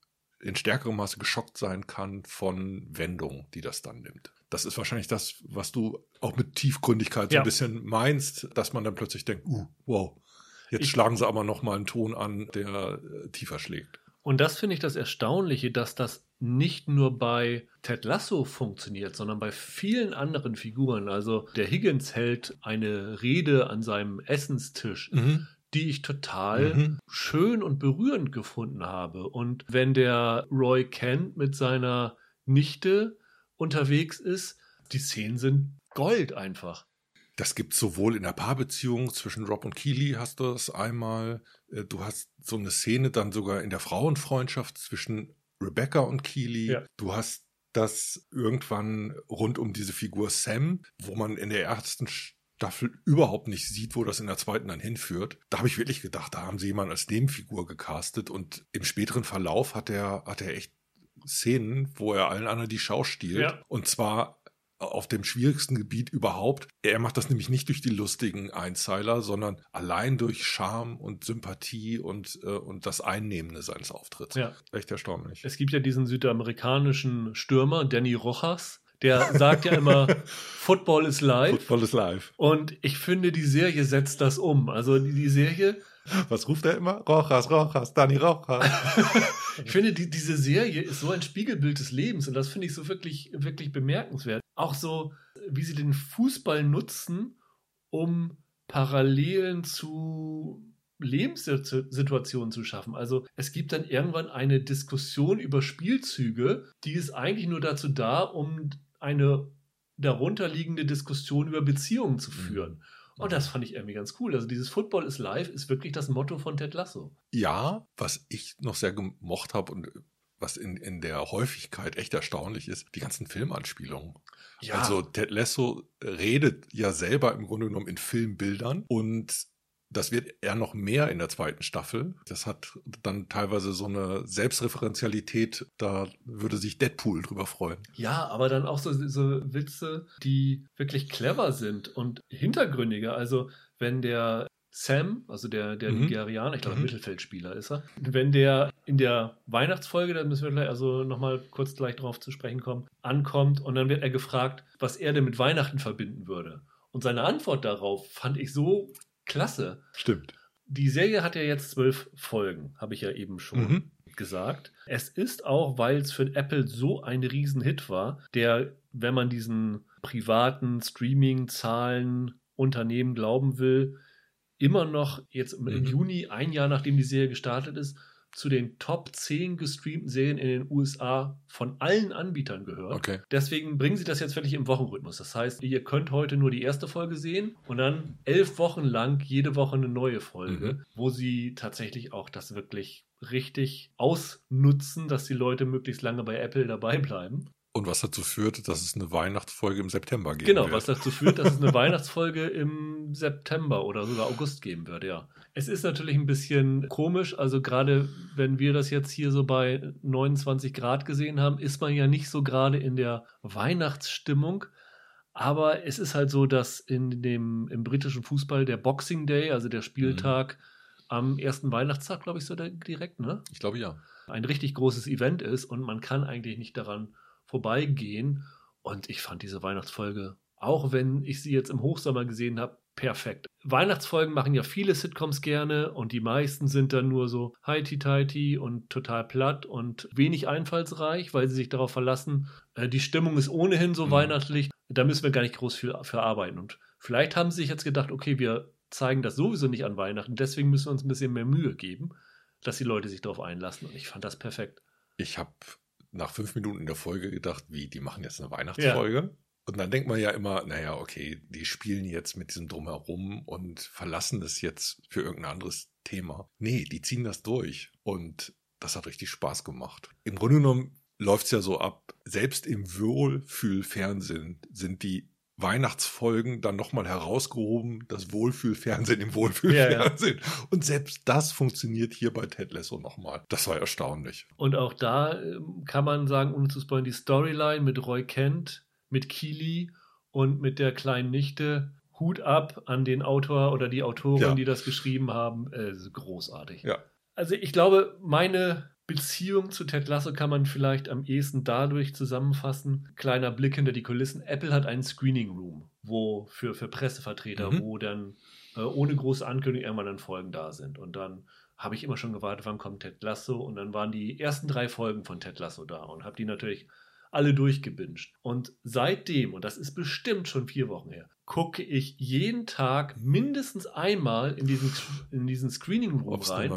in stärkerem Maße geschockt sein kann von Wendungen, die das dann nimmt. Das ist wahrscheinlich das, was du auch mit Tiefgründigkeit so Ja. ein bisschen meinst, dass man dann plötzlich denkt, uh, wow, jetzt Ich- schlagen sie aber noch mal einen Ton an, der äh, tiefer schlägt. Und das finde ich das Erstaunliche, dass das nicht nur bei Ted Lasso funktioniert, sondern bei vielen anderen Figuren. Also der Higgins hält eine Rede an seinem Essenstisch, die ich total Mhm. schön und berührend gefunden habe. Und wenn der Roy Kent mit seiner Nichte unterwegs ist, die Szenen sind Gold einfach. Das gibt sowohl in der Paarbeziehung zwischen Rob und Keely hast du das einmal. Äh, du hast so eine Szene dann sogar in der Frauenfreundschaft zwischen Rebecca und Keely. Ja. Du hast das irgendwann rund um diese Figur Sam, wo man in der ersten Staffel überhaupt nicht sieht, wo das in der zweiten dann hinführt. Da habe ich wirklich gedacht, da haben sie jemanden als Nebenfigur gecastet und im späteren Verlauf hat er, hat er echt Szenen, wo er allen anderen die Schau stiehlt. Ja. Und zwar auf dem schwierigsten Gebiet überhaupt. Er macht das nämlich nicht durch die lustigen Einzeiler, sondern allein durch Charme und Sympathie und, äh, und das Einnehmende seines Auftritts. Ja. Echt erstaunlich. Es gibt ja diesen südamerikanischen Stürmer, Danny Rojas, der sagt ja immer, <laughs> Football is live. Football is live. Und ich finde, die Serie setzt das um. Also die, Serie. Was ruft er immer? Rojas, Rojas, Danny Rojas. <laughs> ich finde, die, diese Serie ist so ein Spiegelbild des Lebens und das finde ich so wirklich, wirklich bemerkenswert. Auch so, wie sie den Fußball nutzen, um Parallelen zu Lebenssituationen zu schaffen. Also es gibt dann irgendwann eine Diskussion über Spielzüge, die ist eigentlich nur dazu da, um eine darunterliegende Diskussion über Beziehungen zu mhm. führen. Und das fand ich irgendwie ganz cool. Also dieses Football is live ist wirklich das Motto von Ted Lasso. Ja, was ich noch sehr gemocht habe und was in, in der Häufigkeit echt erstaunlich ist, die ganzen Filmanspielungen. Ja. Also Ted Lasso redet ja selber im Grunde genommen in Filmbildern und das wird eher noch mehr in der zweiten Staffel. Das hat dann teilweise so eine Selbstreferenzialität, da würde sich Deadpool drüber freuen. Ja, aber dann auch so, so Witze, die wirklich clever sind und hintergründiger. Also wenn der Sam, also der, der mhm. Nigerianer, ich glaube, mhm. Mittelfeldspieler ist er. Wenn der in der Weihnachtsfolge, da müssen wir gleich also nochmal kurz gleich drauf zu sprechen kommen, ankommt und dann wird er gefragt, was er denn mit Weihnachten verbinden würde. Und seine Antwort darauf fand ich so klasse. Stimmt. Die Serie hat ja jetzt zwölf Folgen, habe ich ja eben schon mhm. gesagt. Es ist auch, weil es für Apple so ein Riesenhit war, der, wenn man diesen privaten Streaming-Zahlen Unternehmen glauben will, immer noch jetzt im mhm. Juni, ein Jahr nachdem die Serie gestartet ist, zu den Top 10 gestreamten Serien in den USA von allen Anbietern gehört. Okay. Deswegen bringen sie das jetzt wirklich im Wochenrhythmus. Das heißt, ihr könnt heute nur die erste Folge sehen und dann elf Wochen lang jede Woche eine neue Folge, mhm. wo sie tatsächlich auch das wirklich richtig ausnutzen, dass die Leute möglichst lange bei Apple dabei bleiben. Und was dazu führt, dass es eine Weihnachtsfolge im September geben genau, wird. Genau, was dazu führt, dass es eine Weihnachtsfolge im September oder sogar August geben wird, ja. Es ist natürlich ein bisschen komisch, also gerade wenn wir das jetzt hier so bei 29 Grad gesehen haben, ist man ja nicht so gerade in der Weihnachtsstimmung. Aber es ist halt so, dass in dem, im britischen Fußball der Boxing Day, also der Spieltag mhm. am ersten Weihnachtstag, glaube ich, so direkt, ne? Ich glaube ja. Ein richtig großes Event ist und man kann eigentlich nicht daran vorbeigehen. Und ich fand diese Weihnachtsfolge, auch wenn ich sie jetzt im Hochsommer gesehen habe, perfekt. Weihnachtsfolgen machen ja viele Sitcoms gerne und die meisten sind dann nur so heiti-teiti und total platt und wenig einfallsreich, weil sie sich darauf verlassen, äh, die Stimmung ist ohnehin so mhm. weihnachtlich, da müssen wir gar nicht groß für, für arbeiten. Und vielleicht haben sie sich jetzt gedacht, okay, wir zeigen das sowieso nicht an Weihnachten, deswegen müssen wir uns ein bisschen mehr Mühe geben, dass die Leute sich darauf einlassen. Und ich fand das perfekt. Ich habe nach fünf Minuten in der Folge gedacht, wie, die machen jetzt eine Weihnachtsfolge? Ja. Und dann denkt man ja immer, naja, okay, die spielen jetzt mit diesem Drumherum und verlassen das jetzt für irgendein anderes Thema. Nee, die ziehen das durch. Und das hat richtig Spaß gemacht. Im Grunde genommen läuft es ja so ab, selbst im Wohlfühlfernsehen sind die Weihnachtsfolgen dann nochmal herausgehoben, das Wohlfühlfernsehen im Wohlfühlfernsehen. Ja, ja. Und selbst das funktioniert hier bei Ted Lasso nochmal. Das war erstaunlich. Und auch da ähm, kann man sagen, ohne zu spoilern, die Storyline mit Roy Kent, mit Keely und mit der kleinen Nichte, Hut ab an den Autor oder die Autorin, ja. die das geschrieben haben. Äh, großartig. Ja. Also ich glaube, meine Beziehung zu Ted Lasso kann man vielleicht am ehesten dadurch zusammenfassen. Kleiner Blick hinter die Kulissen. Apple hat einen Screening Room, wo für, für Pressevertreter, mhm. wo dann äh, ohne große Ankündigung irgendwann dann Folgen da sind. Und dann habe ich immer schon gewartet, wann kommt Ted Lasso. Und dann waren die ersten drei Folgen von Ted Lasso da und habe die natürlich alle durchgebinged. Und seitdem, und das ist bestimmt schon vier Wochen her, gucke ich jeden Tag mindestens einmal in diesen, in diesen Screening Room rein,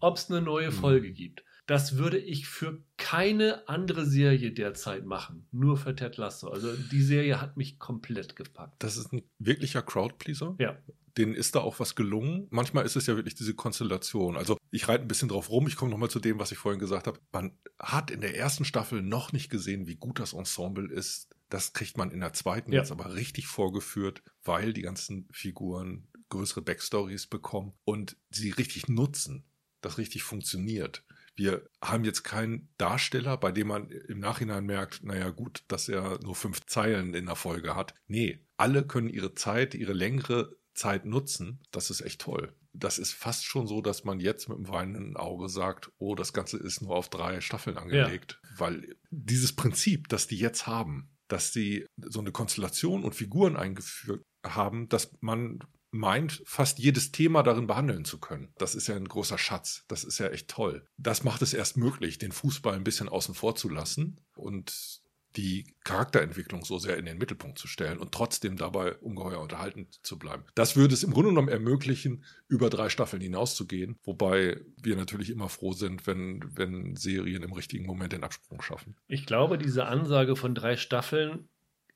ob es eine neue Folge mhm. gibt. Das würde ich für keine andere Serie derzeit machen. Nur für Ted Lasso. Also die Serie hat mich komplett gepackt. Das ist ein wirklicher Crowdpleaser. Ja. Denen ist da auch was gelungen. Manchmal ist es ja wirklich diese Konstellation. Also ich reite ein bisschen drauf rum. Ich komme nochmal zu dem, was ich vorhin gesagt habe. Man hat in der ersten Staffel noch nicht gesehen, wie gut das Ensemble ist. Das kriegt man in der zweiten Ja. jetzt aber richtig vorgeführt, weil die ganzen Figuren größere Backstories bekommen und sie richtig nutzen, das richtig funktioniert. Wir haben jetzt keinen Darsteller, bei dem man im Nachhinein merkt, naja gut, dass er nur fünf Zeilen in der Folge hat. Nee, alle können ihre Zeit, ihre längere Zeit nutzen. Das ist echt toll. Das ist fast schon so, dass man jetzt mit einem weinenden Auge sagt, oh, das Ganze ist nur auf drei Staffeln angelegt. Weil dieses Prinzip, das die jetzt haben, dass sie so eine Konstellation und Figuren eingeführt haben, dass man meint, fast jedes Thema darin behandeln zu können. Das ist ja ein großer Schatz. Das ist ja echt toll. Das macht es erst möglich, den Fußball ein bisschen außen vor zu lassen und die Charakterentwicklung so sehr in den Mittelpunkt zu stellen und trotzdem dabei ungeheuer unterhaltend zu bleiben. Das würde es im Grunde genommen ermöglichen, über drei Staffeln hinauszugehen, wobei wir natürlich immer froh sind, wenn, wenn Serien im richtigen Moment den Absprung schaffen. Ich glaube, diese Ansage von drei Staffeln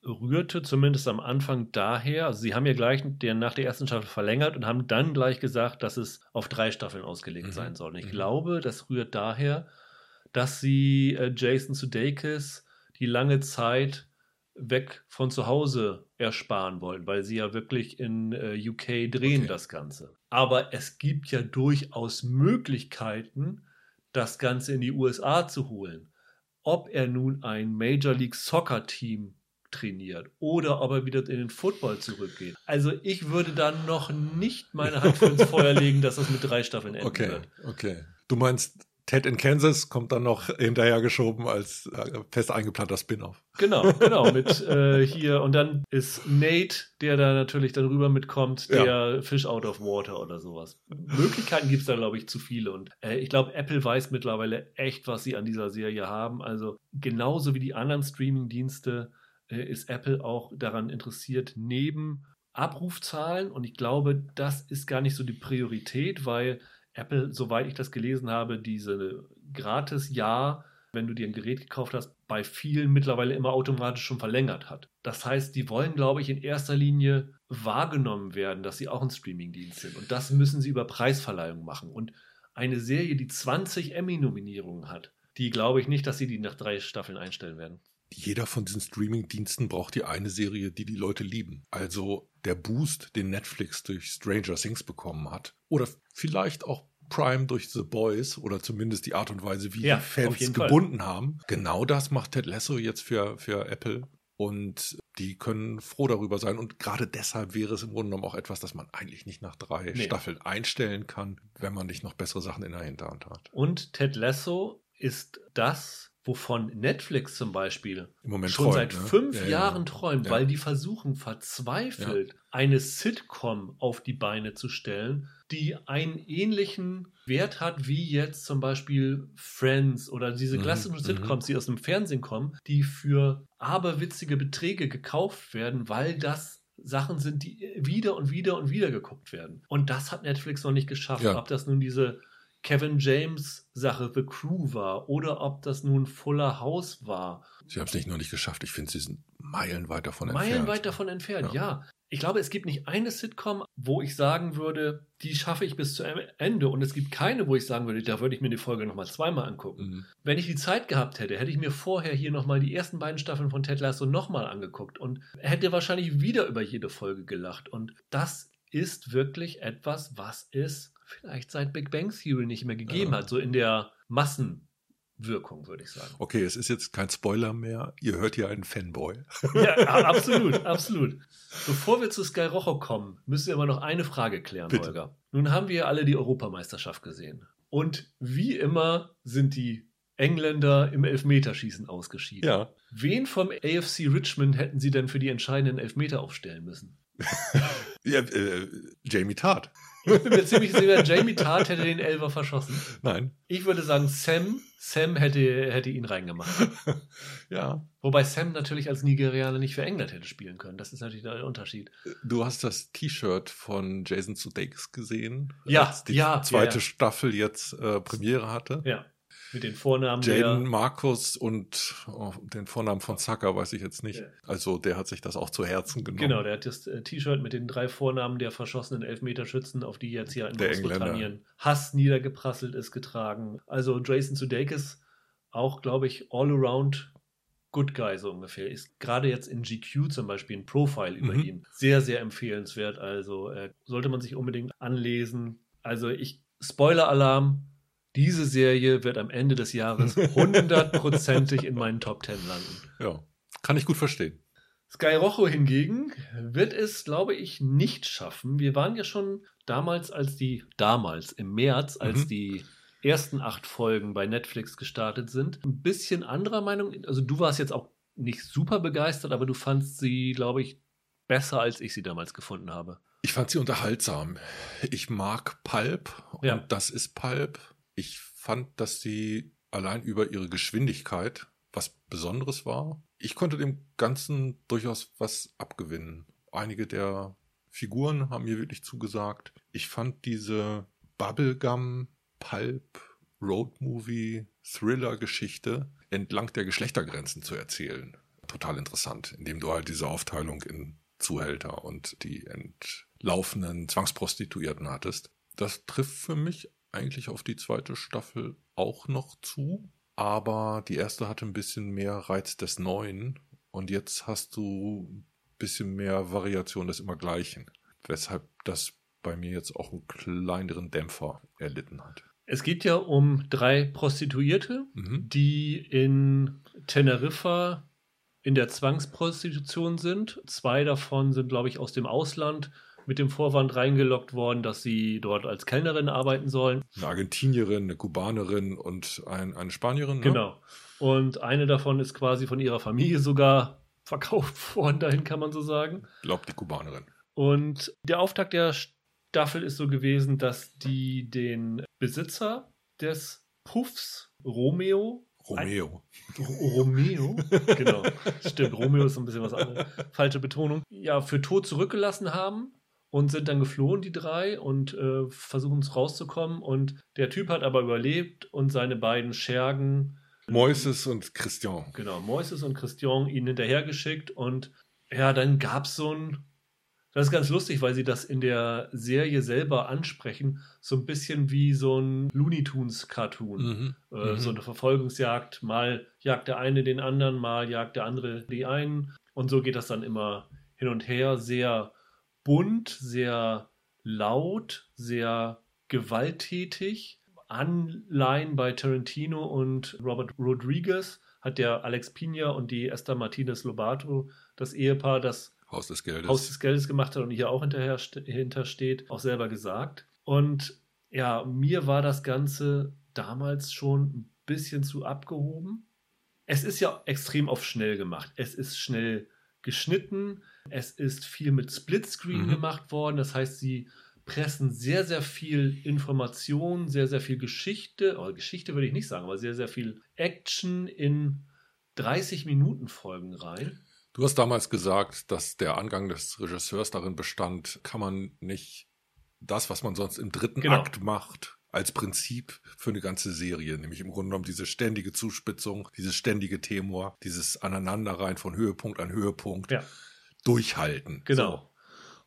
rührte zumindest am Anfang daher, also sie haben ja gleich den, nach der ersten Staffel verlängert und haben dann gleich gesagt, dass es auf drei Staffeln ausgelegt Mhm. sein soll. Und ich Mhm. glaube, das rührt daher, dass sie äh, Jason Sudeikis die lange Zeit weg von zu Hause ersparen wollen, weil sie ja wirklich in äh, UK drehen Okay. das Ganze. Aber es gibt ja durchaus Möglichkeiten, das Ganze in die USA zu holen. Ob er nun ein Major League Soccer Team trainiert oder ob er wieder in den Football zurückgeht. Also ich würde dann noch nicht meine Hand für ins Feuer legen, dass das mit drei Staffeln enden Okay, wird. okay. Du meinst, Ted in Kansas kommt dann noch hinterhergeschoben als äh, fest eingeplanter Spin-off. Genau, genau, mit äh, hier und dann ist Nate, der da natürlich dann rüber mitkommt, Ja. der Fish out of water oder sowas. Möglichkeiten gibt es da, glaube ich, zu viele und äh, ich glaube, Apple weiß mittlerweile echt, was sie an dieser Serie haben. Also genauso wie die anderen Streaming-Dienste ist Apple auch daran interessiert, neben Abrufzahlen und ich glaube, das ist gar nicht so die Priorität, weil Apple, soweit ich das gelesen habe, diese Gratis-Jahr, wenn du dir ein Gerät gekauft hast, bei vielen mittlerweile immer automatisch schon verlängert hat. Das heißt, die wollen, glaube ich, in erster Linie wahrgenommen werden, dass sie auch ein Streamingdienst sind. Und das müssen sie über Preisverleihung machen. Und eine Serie, die 20 Emmy-Nominierungen hat, die glaube ich nicht, dass sie die nach drei Staffeln einstellen werden. Jeder von diesen Streaming-Diensten braucht die eine Serie, die die Leute lieben. Also der Boost, den Netflix durch Stranger Things bekommen hat. Oder vielleicht auch Prime durch The Boys oder zumindest die Art und Weise, wie Ja, die Fans jeden Fall. gebunden haben. Genau das macht Ted Lasso jetzt für, für Apple. Und die können froh darüber sein. Und gerade deshalb wäre es im Grunde genommen auch etwas, das man eigentlich nicht nach drei Nee. Staffeln einstellen kann, wenn man nicht noch bessere Sachen in der Hinterhand hat. Und Ted Lasso ist das, wovon Netflix zum Beispiel schon träumt, seit ne? fünf Ja, ja. Jahren träumt, Ja. weil die versuchen verzweifelt eine Sitcom auf die Beine zu stellen, die einen ähnlichen Wert hat wie jetzt zum Beispiel Friends oder diese Mhm, klassischen mhm. Sitcoms, die aus dem Fernsehen kommen, die für aberwitzige Beträge gekauft werden, weil das Sachen sind, die wieder und wieder und wieder geguckt werden. Und das hat Netflix noch nicht geschafft. Ja. Ob das nun diese Kevin James Sache The Crew war oder ob das nun Fuller House war. Sie haben es nicht nur nicht geschafft. Ich finde, sie sind meilenweit davon entfernt. Meilenweit davon entfernt, Ja. ja. Ich glaube, es gibt nicht eine Sitcom, wo ich sagen würde, die schaffe ich bis zu Ende. Und es gibt keine, wo ich sagen würde, da würde ich mir die Folge nochmal zweimal angucken. Mhm. Wenn ich die Zeit gehabt hätte, hätte ich mir vorher hier nochmal die ersten beiden Staffeln von Ted Lasso nochmal angeguckt und hätte wahrscheinlich wieder über jede Folge gelacht. Und das ist wirklich etwas, was es vielleicht seit Big Bang Theory nicht mehr gegeben Ja. hat, so in der Massenwirkung, würde ich sagen. Okay, es ist jetzt kein Spoiler mehr. Ihr hört hier einen Fanboy. Ja, <laughs> absolut, absolut. Bevor wir zu Sky Rojo kommen, müssen wir aber noch eine Frage klären, Bitte. Holger. Nun haben wir alle die Europameisterschaft gesehen. Und wie immer sind die Engländer im Elfmeterschießen ausgeschieden. Ja. Wen vom AFC Richmond hätten sie denn für die entscheidenden Elfmeter aufstellen müssen? <laughs> ja äh, Jamie Tart. Ich bin mir ziemlich sicher, Jamie Tart hätte den Elfer verschossen. Nein. Ich würde sagen, Sam, Sam hätte, hätte ihn reingemacht. <laughs> Ja. Wobei Sam natürlich als Nigerianer nicht für England hätte spielen können. Das ist natürlich der Unterschied. Du hast das T-Shirt von Jason Sudeikis gesehen, Ja, als die ja, zweite ja, ja. Staffel jetzt äh, Premiere hatte. Ja. Mit den Vornamen Jaden Markus und oh, den Vornamen von Zucker weiß ich jetzt nicht. Ja. Also der hat sich das auch zu Herzen genommen. Genau, der hat das äh, T-Shirt mit den drei Vornamen der verschossenen Elfmeterschützen, auf die jetzt hier in Der Großbritannien Hass niedergeprasselt ist, getragen. Also Jason Sudeikis auch, glaube ich, all around good guy so ungefähr. Ist gerade jetzt in GQ zum Beispiel ein Profile über Mhm. ihn. Sehr, sehr empfehlenswert. Also äh, sollte man sich unbedingt anlesen. Also ich, Spoiler-Alarm, diese Serie wird am Ende des Jahres <laughs> hundertprozentig in meinen Top Ten landen. Ja, kann ich gut verstehen. Sky Rojo hingegen wird es, glaube ich, nicht schaffen. Wir waren ja schon damals, als die, damals im März, als Mhm. die ersten acht Folgen bei Netflix gestartet sind, ein bisschen anderer Meinung. Also du warst jetzt auch nicht super begeistert, aber du fandst sie, glaube ich, besser, als ich sie damals gefunden habe. Ich fand sie unterhaltsam. Ich mag Pulp Ja. und das ist Pulp. Ich fand, dass sie allein über ihre Geschwindigkeit was Besonderes war. Ich konnte dem Ganzen durchaus was abgewinnen. Einige der Figuren haben mir wirklich zugesagt. Ich fand diese Bubblegum Pulp Roadmovie Thriller Geschichte entlang der Geschlechtergrenzen zu erzählen. Total interessant, indem du halt diese Aufteilung in Zuhälter und die entlaufenen Zwangsprostituierten hattest. Das trifft für mich eigentlich auf die zweite Staffel auch noch zu, aber die erste hatte ein bisschen mehr Reiz des Neuen und jetzt hast du ein bisschen mehr Variation des Immergleichen, weshalb das bei mir jetzt auch einen kleineren Dämpfer erlitten hat. Es geht ja um drei Prostituierte, Mhm. die in Teneriffa in der Zwangsprostitution sind. Zwei davon sind, glaube ich, aus dem Ausland mit dem Vorwand reingelockt worden, dass sie dort als Kellnerin arbeiten sollen. Eine Argentinierin, eine Kubanerin und ein, eine Spanierin. Ne? Genau. Und eine davon ist quasi von ihrer Familie sogar verkauft <laughs> worden, dahin kann man so sagen. Glaubt die Kubanerin. Und der Auftakt der Staffel ist so gewesen, dass die den Besitzer des Puffs, Romeo, Romeo. Romeo, genau, <laughs> stimmt, Romeo ist ein bisschen was anderes, falsche Betonung, ja, für tot zurückgelassen haben und sind dann geflohen, die drei, und äh, versuchen es rauszukommen. Und der Typ hat aber überlebt und seine beiden Schergen, Moises und Christian. genau, Moises und Christian, ihn hinterhergeschickt. Und ja, dann gab es so ein, das ist ganz lustig, weil sie das in der Serie selber ansprechen, so ein bisschen wie so ein Looney Tunes-Cartoon. Mhm. Äh, Mhm. So eine Verfolgungsjagd. Mal jagt der eine den anderen, mal jagt der andere die einen. Und so geht das dann immer hin und her. Sehr bunt, sehr laut, sehr gewalttätig. Anleihen bei Tarantino und Robert Rodriguez hat der Alex Pina und die Esther Martinez Lobato, das Ehepaar, das Haus des Geldes. Haus des Geldes gemacht hat und hier auch hinterher st- hintersteht, auch selber gesagt. Und ja, mir war das Ganze damals schon ein bisschen zu abgehoben. Es ist ja extrem auf schnell gemacht. Es ist schnell geschnitten. Es ist viel mit Splitscreen Mhm. gemacht worden. Das heißt, sie pressen sehr, sehr viel Information, sehr, sehr viel Geschichte, oder Geschichte würde ich nicht sagen, aber sehr, sehr viel Action in 30 Minuten Folgen rein. Du hast damals gesagt, dass der Angang des Regisseurs darin bestand, kann man nicht das, was man sonst im dritten Genau. Akt macht, als Prinzip für eine ganze Serie, nämlich im Grunde genommen diese ständige Zuspitzung, dieses ständige Temor, dieses Aneinanderreihen von Höhepunkt an Höhepunkt, Ja. durchhalten. Genau.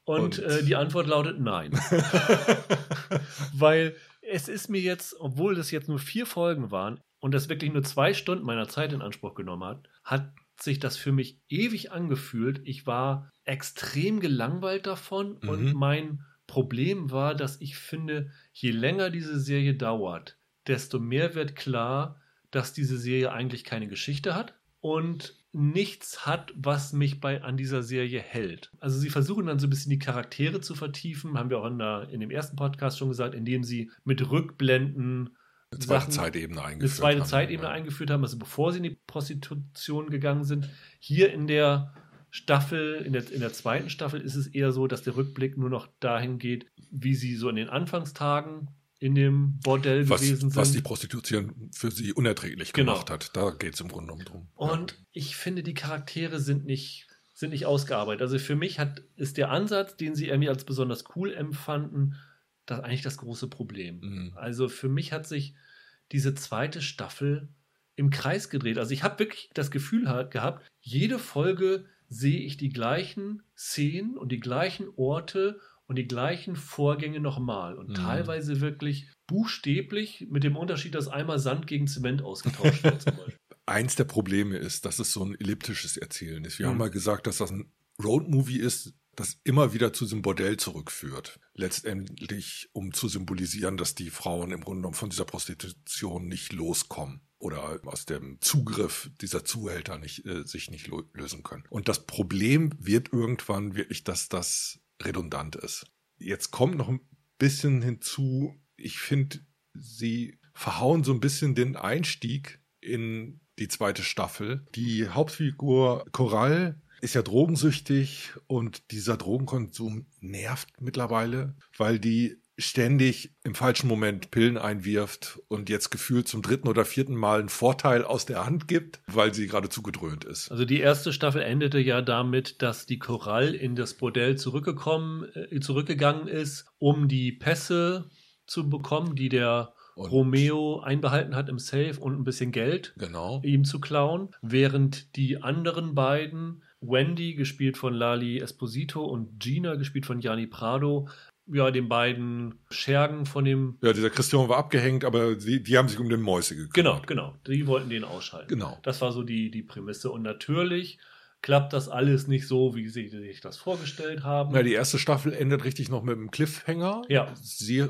Und, Und- äh, die Antwort lautet nein. <laughs> Weil es ist mir jetzt, obwohl das jetzt nur vier Folgen waren und das wirklich nur zwei Stunden meiner Zeit in Anspruch genommen hat, hat sich das für mich ewig angefühlt. Ich war extrem gelangweilt davon und Mhm. mein Problem war, dass ich finde, je länger diese Serie dauert, desto mehr wird klar, dass diese Serie eigentlich keine Geschichte hat und nichts hat, was mich bei, an dieser Serie hält. Also sie versuchen dann so ein bisschen die Charaktere zu vertiefen, haben wir auch in, der, in dem ersten Podcast schon gesagt, indem sie mit Rückblenden Eine zweite Sachen- Zeitebene eine eingeführt zweite haben, Zeitebene ja. eingeführt haben, also bevor sie in die Prostitution gegangen sind. Hier in der Staffel, in der, in der zweiten Staffel ist es eher so, dass der Rückblick nur noch dahin geht, wie sie so in den Anfangstagen in dem Bordell gewesen Was, sind. was die Prostitution für sie unerträglich Genau. gemacht hat. Da geht es im Grunde genommen drum. Und ich finde, die Charaktere sind nicht, sind nicht ausgearbeitet. Also für mich hat, ist der Ansatz, den sie irgendwie als besonders cool empfanden, das eigentlich das große Problem. Mhm. Also für mich hat sich diese zweite Staffel im Kreis gedreht. Also ich habe wirklich das Gefühl gehabt, jede Folge sehe ich die gleichen Szenen und die gleichen Orte und die gleichen Vorgänge nochmal. Und mhm. teilweise wirklich buchstäblich mit dem Unterschied, dass einmal Sand gegen Zement ausgetauscht wird zum Beispiel. <laughs> Eins der Probleme ist, dass es so ein elliptisches Erzählen ist. Wir mhm. haben mal gesagt, dass das ein Roadmovie ist, das immer wieder zu diesem Bordell zurückführt. Letztendlich, um zu symbolisieren, dass die Frauen im Grunde genommen von dieser Prostitution nicht loskommen oder aus dem Zugriff dieser Zuhälter nicht, äh, sich nicht lösen können. Und das Problem wird irgendwann wirklich, dass das redundant ist. Jetzt kommt noch ein bisschen hinzu, ich finde, sie verhauen so ein bisschen den Einstieg in die zweite Staffel. Die Hauptfigur Coral ist ja drogensüchtig und dieser Drogenkonsum nervt mittlerweile, weil die ständig im falschen Moment Pillen einwirft und jetzt gefühlt zum dritten oder vierten Mal einen Vorteil aus der Hand gibt, weil sie gerade zugedröhnt ist. Also die erste Staffel endete ja damit, dass die Korall in das Bordell zurückgekommen, äh, zurückgegangen ist, um die Pässe zu bekommen, die der und Romeo einbehalten hat im Safe und ein bisschen Geld genau. ihm zu klauen, während die anderen beiden Wendy, gespielt von Lali Esposito, und Gina, gespielt von Gianni Prado, ja, den beiden Schergen von dem. Ja, dieser Christian war abgehängt, aber die, die haben sich um den Mäuse gekümmert. Genau, genau. Die wollten den ausschalten. Genau. Das war so die, die Prämisse. Und natürlich klappt das alles nicht so, wie sie sich das vorgestellt haben. Ja, die erste Staffel endet richtig noch mit einem Cliffhanger. Ja. Sie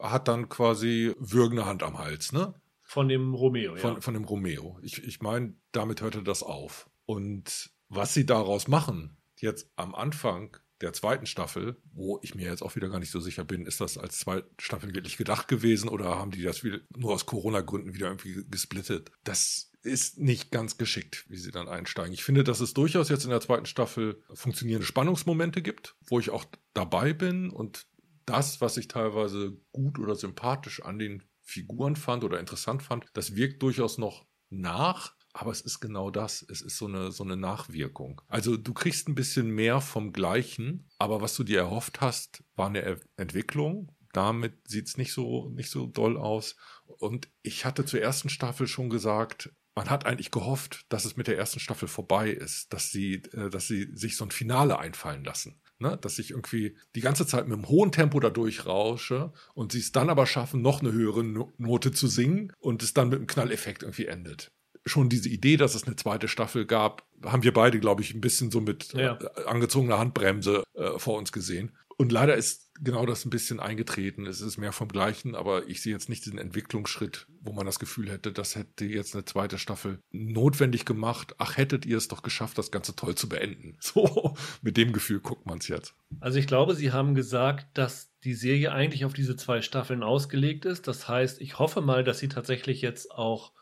hat dann quasi würgende Hand am Hals, ne? Von dem Romeo, ja. Von, von dem Romeo. Ich, ich meine, damit hörte das auf. Und was sie daraus machen, jetzt am Anfang der zweiten Staffel, wo ich mir jetzt auch wieder gar nicht so sicher bin, ist das als zweite Staffel wirklich gedacht gewesen oder haben die das nur aus Corona-Gründen wieder irgendwie gesplittet? Das ist nicht ganz geschickt, wie sie dann einsteigen. Ich finde, dass es durchaus jetzt in der zweiten Staffel funktionierende Spannungsmomente gibt, wo ich auch dabei bin und das, was ich teilweise gut oder sympathisch an den Figuren fand oder interessant fand, das wirkt durchaus noch nach, aber es ist genau das. Es ist so eine, so eine Nachwirkung. Also du kriegst ein bisschen mehr vom Gleichen, aber was du dir erhofft hast, war eine Entwicklung. Damit sieht es nicht so, nicht so doll aus. Und ich hatte zur ersten Staffel schon gesagt, man hat eigentlich gehofft, dass es mit der ersten Staffel vorbei ist, dass sie, äh, dass sie sich so ein Finale einfallen lassen. Ne? Dass ich irgendwie die ganze Zeit mit einem hohen Tempo da durchrausche und sie es dann aber schaffen, noch eine höhere Note zu singen und es dann mit einem Knalleffekt irgendwie endet schon diese Idee, dass es eine zweite Staffel gab, haben wir beide, glaube ich, ein bisschen so mit ja. äh, angezogener Handbremse äh, vor uns gesehen. Und leider ist genau das ein bisschen eingetreten. Es ist mehr vom Gleichen, aber ich sehe jetzt nicht diesen Entwicklungsschritt, wo man das Gefühl hätte, das hätte jetzt eine zweite Staffel notwendig gemacht. Ach, hättet ihr es doch geschafft, das Ganze toll zu beenden. <laughs> So, mit dem Gefühl guckt man es jetzt. Also ich glaube, Sie haben gesagt, dass die Serie eigentlich auf diese zwei Staffeln ausgelegt ist. Das heißt, ich hoffe mal, dass Sie tatsächlich jetzt auch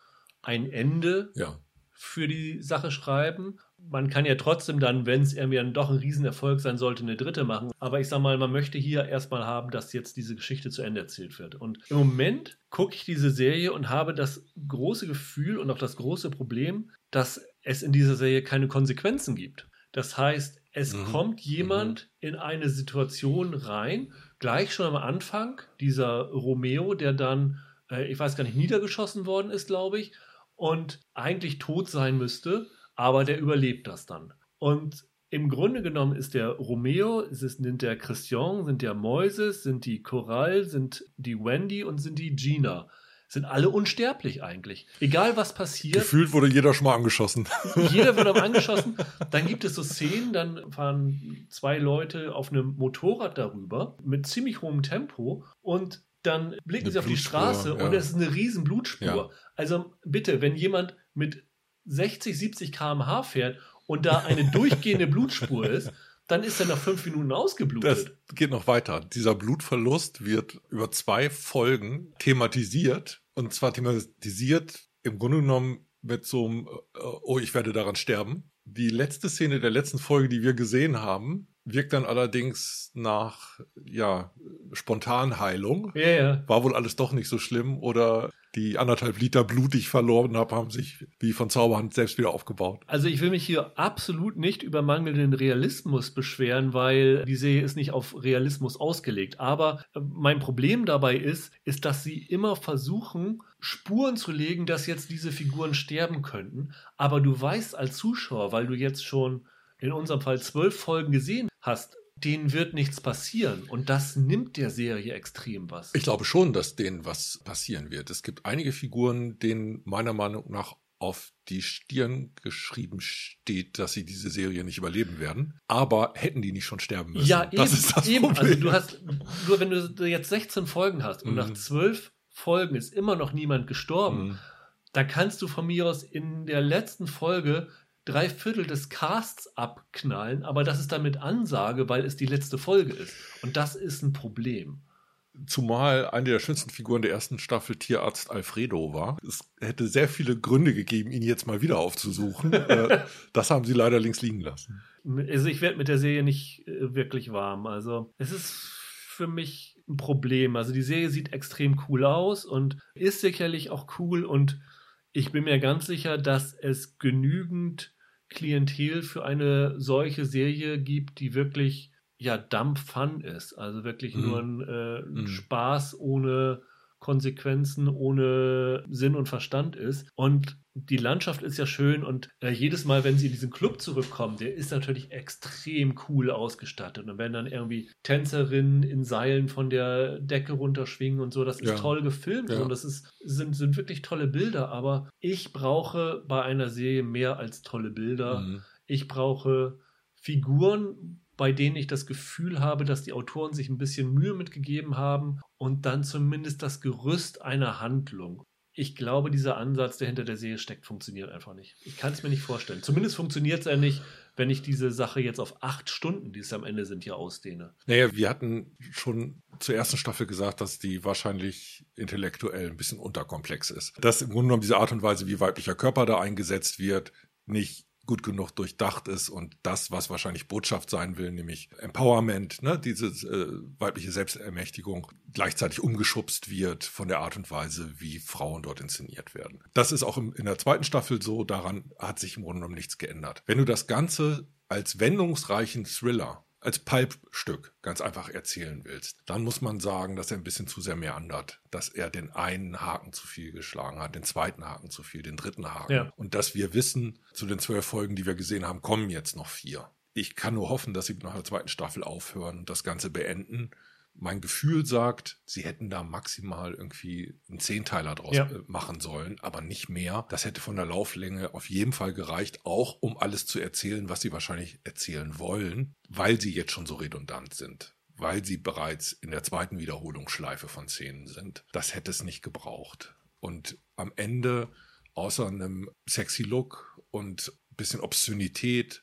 ein Ende ja. für die Sache schreiben. Man kann ja trotzdem dann, wenn es irgendwie dann doch ein Riesenerfolg sein sollte, eine dritte machen. Aber ich sag mal, man möchte hier erstmal haben, dass jetzt diese Geschichte zu Ende erzählt wird. Und im Moment gucke ich diese Serie und habe das große Gefühl und auch das große Problem, dass es in dieser Serie keine Konsequenzen gibt. Das heißt, es mhm. kommt jemand mhm. in eine Situation rein, gleich schon am Anfang, dieser Romeo, der dann, äh, ich weiß gar nicht, niedergeschossen worden ist, glaube ich, und eigentlich tot sein müsste, aber der überlebt das dann. Und im Grunde genommen ist der Romeo, sind der Christian, sind der Moises, sind die Coral, sind die Wendy und sind die Gina. Sind alle unsterblich eigentlich. Egal was passiert. Gefühlt wurde jeder schon mal angeschossen. <laughs> Jeder wird auch angeschossen. <laughs> Dann gibt es so Szenen, dann fahren zwei Leute auf einem Motorrad darüber mit ziemlich hohem Tempo und dann blicken eine sie auf die Straße ja. und es ist eine riesen Blutspur. Ja. Also bitte, wenn jemand mit 60, 70 km/h fährt und da eine durchgehende Blutspur ist, dann ist er nach fünf Minuten ausgeblutet. Das geht noch weiter. Dieser Blutverlust wird über zwei Folgen thematisiert. Und zwar thematisiert im Grunde genommen mit so einem, äh, oh, ich werde daran sterben. Die letzte Szene der letzten Folge, die wir gesehen haben, wirkt dann allerdings nach, ja, Spontanheilung. Ja, ja. War wohl alles doch nicht so schlimm oder die anderthalb Liter Blut, die ich verloren habe, haben sich wie von Zauberhand selbst wieder aufgebaut. Also ich will mich hier absolut nicht über mangelnden Realismus beschweren, weil die Serie ist nicht auf Realismus ausgelegt. Aber äh, mein Problem dabei ist, ist, dass sie immer versuchen, Spuren zu legen, dass jetzt diese Figuren sterben könnten. Aber du weißt als Zuschauer, weil du jetzt schon in unserem Fall zwölf Folgen gesehen hast, denen wird nichts passieren. Und das nimmt der Serie extrem was. Ich glaube schon, dass denen was passieren wird. Es gibt einige Figuren, denen meiner Meinung nach auf die Stirn geschrieben steht, dass sie diese Serie nicht überleben werden. Aber hätten die nicht schon sterben müssen? Ja, das eben, ist das eben. Problem. Also du hast, nur wenn du jetzt 16 Folgen hast und mhm. nach zwölf Folgen ist immer noch niemand gestorben, mhm. dann kannst du von mir aus in der letzten Folge drei Viertel des Casts abknallen, aber das ist dann mit Ansage, weil es die letzte Folge ist. Und das ist ein Problem. Zumal eine der schönsten Figuren der ersten Staffel Tierarzt Alfredo war. Es hätte sehr viele Gründe gegeben, ihn jetzt mal wieder aufzusuchen. <laughs> Äh, das haben sie leider links liegen lassen. Also ich werde mit der Serie nicht äh, wirklich warm. Also es ist für mich ein Problem. Also die Serie sieht extrem cool aus und ist sicherlich auch cool und ich bin mir ganz sicher, dass es genügend Klientel für eine solche Serie gibt, die wirklich ja dump fun ist. Also wirklich mhm. nur ein, äh, mhm. Spaß ohne Konsequenzen, ohne Sinn und Verstand ist. Und die Landschaft ist ja schön und äh, jedes Mal, wenn sie in diesen Club zurückkommen, der ist natürlich extrem cool ausgestattet. Und wenn dann irgendwie Tänzerinnen in Seilen von der Decke runterschwingen und so, das ist ja. toll gefilmt ja. und das ist, sind, sind wirklich tolle Bilder. Aber ich brauche bei einer Serie mehr als tolle Bilder. Mhm. Ich brauche Figuren, bei denen ich das Gefühl habe, dass die Autoren sich ein bisschen Mühe mitgegeben haben und dann zumindest das Gerüst einer Handlung ich glaube, dieser Ansatz, der hinter der Serie steckt, funktioniert einfach nicht. Ich kann es mir nicht vorstellen. Zumindest funktioniert es ja nicht, wenn ich diese Sache jetzt auf acht Stunden, die es am Ende sind, hier ausdehne. Naja, wir hatten schon zur ersten Staffel gesagt, dass die wahrscheinlich intellektuell ein bisschen unterkomplex ist. Dass im Grunde genommen diese Art und Weise, wie weiblicher Körper da eingesetzt wird, nicht gut genug durchdacht ist und das, was wahrscheinlich Botschaft sein will, nämlich Empowerment, ne, diese äh, weibliche Selbstermächtigung, gleichzeitig umgeschubst wird von der Art und Weise, wie Frauen dort inszeniert werden. Das ist auch im, in der zweiten Staffel so, daran hat sich im Grunde genommen nichts geändert. Wenn du das Ganze als wendungsreichen Thriller als Pulpstück ganz einfach erzählen willst, dann muss man sagen, dass er ein bisschen zu sehr mehr andert. Dass er den einen Haken zu viel geschlagen hat, den zweiten Haken zu viel, den dritten Haken. Ja. Und dass wir wissen, zu den zwölf Folgen, die wir gesehen haben, kommen jetzt noch vier. Ich kann nur hoffen, dass sie nach der zweiten Staffel aufhören und das Ganze beenden mein Gefühl sagt, sie hätten da maximal irgendwie einen Zehnteiler draus ja. Äh, machen sollen, aber nicht mehr. Das hätte von der Lauflänge auf jeden Fall gereicht, auch um alles zu erzählen, was sie wahrscheinlich erzählen wollen, weil sie jetzt schon so redundant sind weil sie bereits in der zweiten Wiederholungsschleife von Szenen sind. Das hätte es nicht gebraucht. Und am Ende, außer einem sexy Look und bisschen Obszönität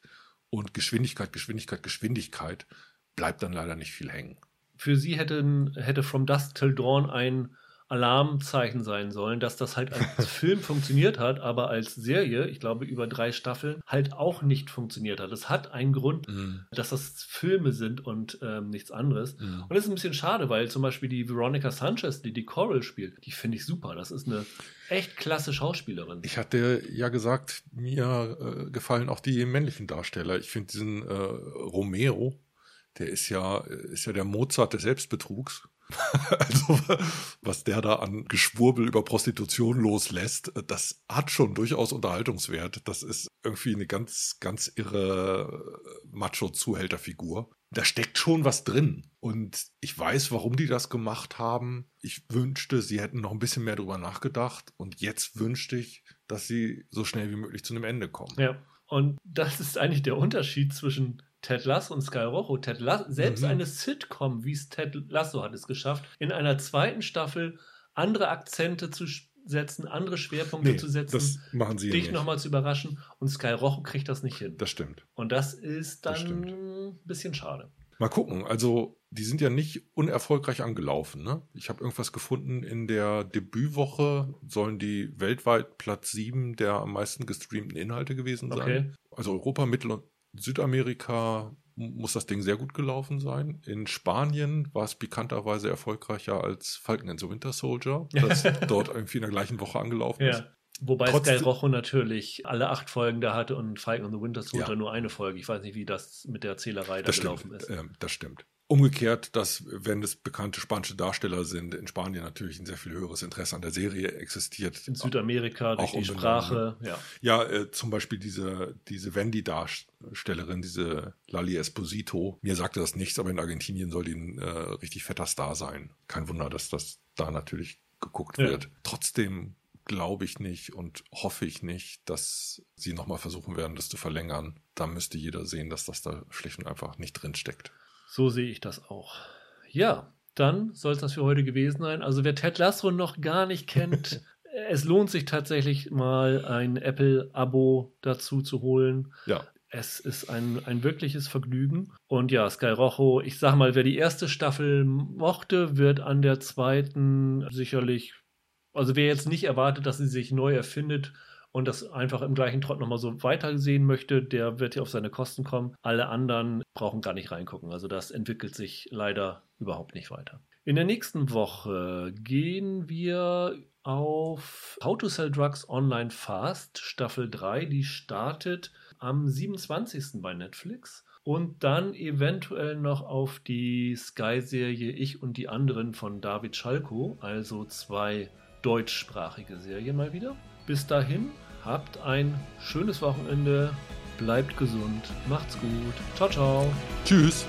und Geschwindigkeit, Geschwindigkeit, Geschwindigkeit, bleibt dann leider nicht viel hängen für sie hätte, hätte From Dusk Till Dawn ein Alarmzeichen sein sollen, dass das halt als <laughs> Film funktioniert hat, aber als Serie, ich glaube über drei Staffeln, halt auch nicht funktioniert hat. Es hat einen Grund, mm. dass das Filme sind und ähm, nichts anderes. Mm. Und das ist ein bisschen schade, weil zum Beispiel die Veronica Sanchez, die die Coral spielt, die finde ich super. Das ist eine echt klasse Schauspielerin. Ich hatte ja gesagt, mir äh, gefallen auch die männlichen Darsteller. Ich finde diesen äh, Romero, der ist ja, ist ja der Mozart des Selbstbetrugs. <laughs> also, was der da an Geschwurbel über Prostitution loslässt, das hat schon durchaus Unterhaltungswert. Das ist irgendwie eine ganz, ganz irre Macho-Zuhälterfigur. Da steckt schon was drin. Und ich weiß, warum die das gemacht haben. Ich wünschte, sie hätten noch ein bisschen mehr drüber nachgedacht. Und jetzt wünschte ich, dass sie so schnell wie möglich zu einem Ende kommen. Ja. Und das ist eigentlich der Unterschied zwischen Ted Lasso und Sky Rojo. Ted Lasso, selbst mhm. eine Sitcom, wie es Ted Lasso hat es geschafft, in einer zweiten Staffel andere Akzente zu setzen, andere Schwerpunkte nee, zu setzen, das machen sie dich nochmal zu überraschen. Und Sky Rojo kriegt das nicht hin. Das stimmt. Und das ist dann ein bisschen schade. Mal gucken. Also, die sind ja nicht unerfolgreich angelaufen. Ne? Ich habe irgendwas gefunden, in der Debütwoche sollen die weltweit Platz 7 der am meisten gestreamten Inhalte gewesen sein. Okay. Also Europa, Mittel- und Südamerika muss das Ding sehr gut gelaufen sein. In Spanien war es bekannterweise erfolgreicher als Falcon and the Winter Soldier, <laughs> das dort irgendwie in der gleichen Woche angelaufen Ja. ist. Wobei Trotzdem- Sky Rojo natürlich alle acht Folgen da hatte und Falcon and the Winter Soldier Ja. nur eine Folge. Ich weiß nicht, wie das mit der Zählerei da Das gelaufen stimmt. ist. Ähm, das stimmt. Umgekehrt, dass, wenn es bekannte spanische Darsteller sind, in Spanien natürlich ein sehr viel höheres Interesse an der Serie existiert. In Südamerika durch Auch die Sprache. Ja. Ja, äh, zum Beispiel diese, diese Wendy-Darstellerin, diese Lali Esposito. Mir sagte das nichts, aber in Argentinien soll die ein äh, richtig fetter Star sein. Kein Wunder, dass das da natürlich geguckt Ja. wird. Trotzdem glaube ich nicht und hoffe ich nicht, dass sie nochmal versuchen werden, das zu verlängern. Da müsste jeder sehen, dass das da schlicht und einfach nicht drin steckt. So sehe ich das auch. Ja, dann soll es das für heute gewesen sein. Also wer Ted Lasso noch gar nicht kennt, <laughs> es lohnt sich tatsächlich mal ein Apple-Abo dazu zu holen. Ja, Es ist ein, ein wirkliches Vergnügen. Und ja, Sky Rojo, ich sag mal, wer die erste Staffel mochte, wird an der zweiten sicherlich, also wer jetzt nicht erwartet, dass sie sich neu erfindet und das einfach im gleichen Trott nochmal so weitersehen möchte, der wird hier auf seine Kosten kommen. Alle anderen brauchen gar nicht reingucken. Also das entwickelt sich leider überhaupt nicht weiter. In der nächsten Woche gehen wir auf How to Sell Drugs Online Fast, Staffel 3, die startet am 27. bei Netflix. Und dann eventuell noch auf die Sky-Serie Ich und die anderen von David Schalko, also zwei deutschsprachige Serien mal wieder. Bis dahin, habt ein schönes Wochenende, bleibt gesund, macht's gut. Ciao, ciao. tschüss.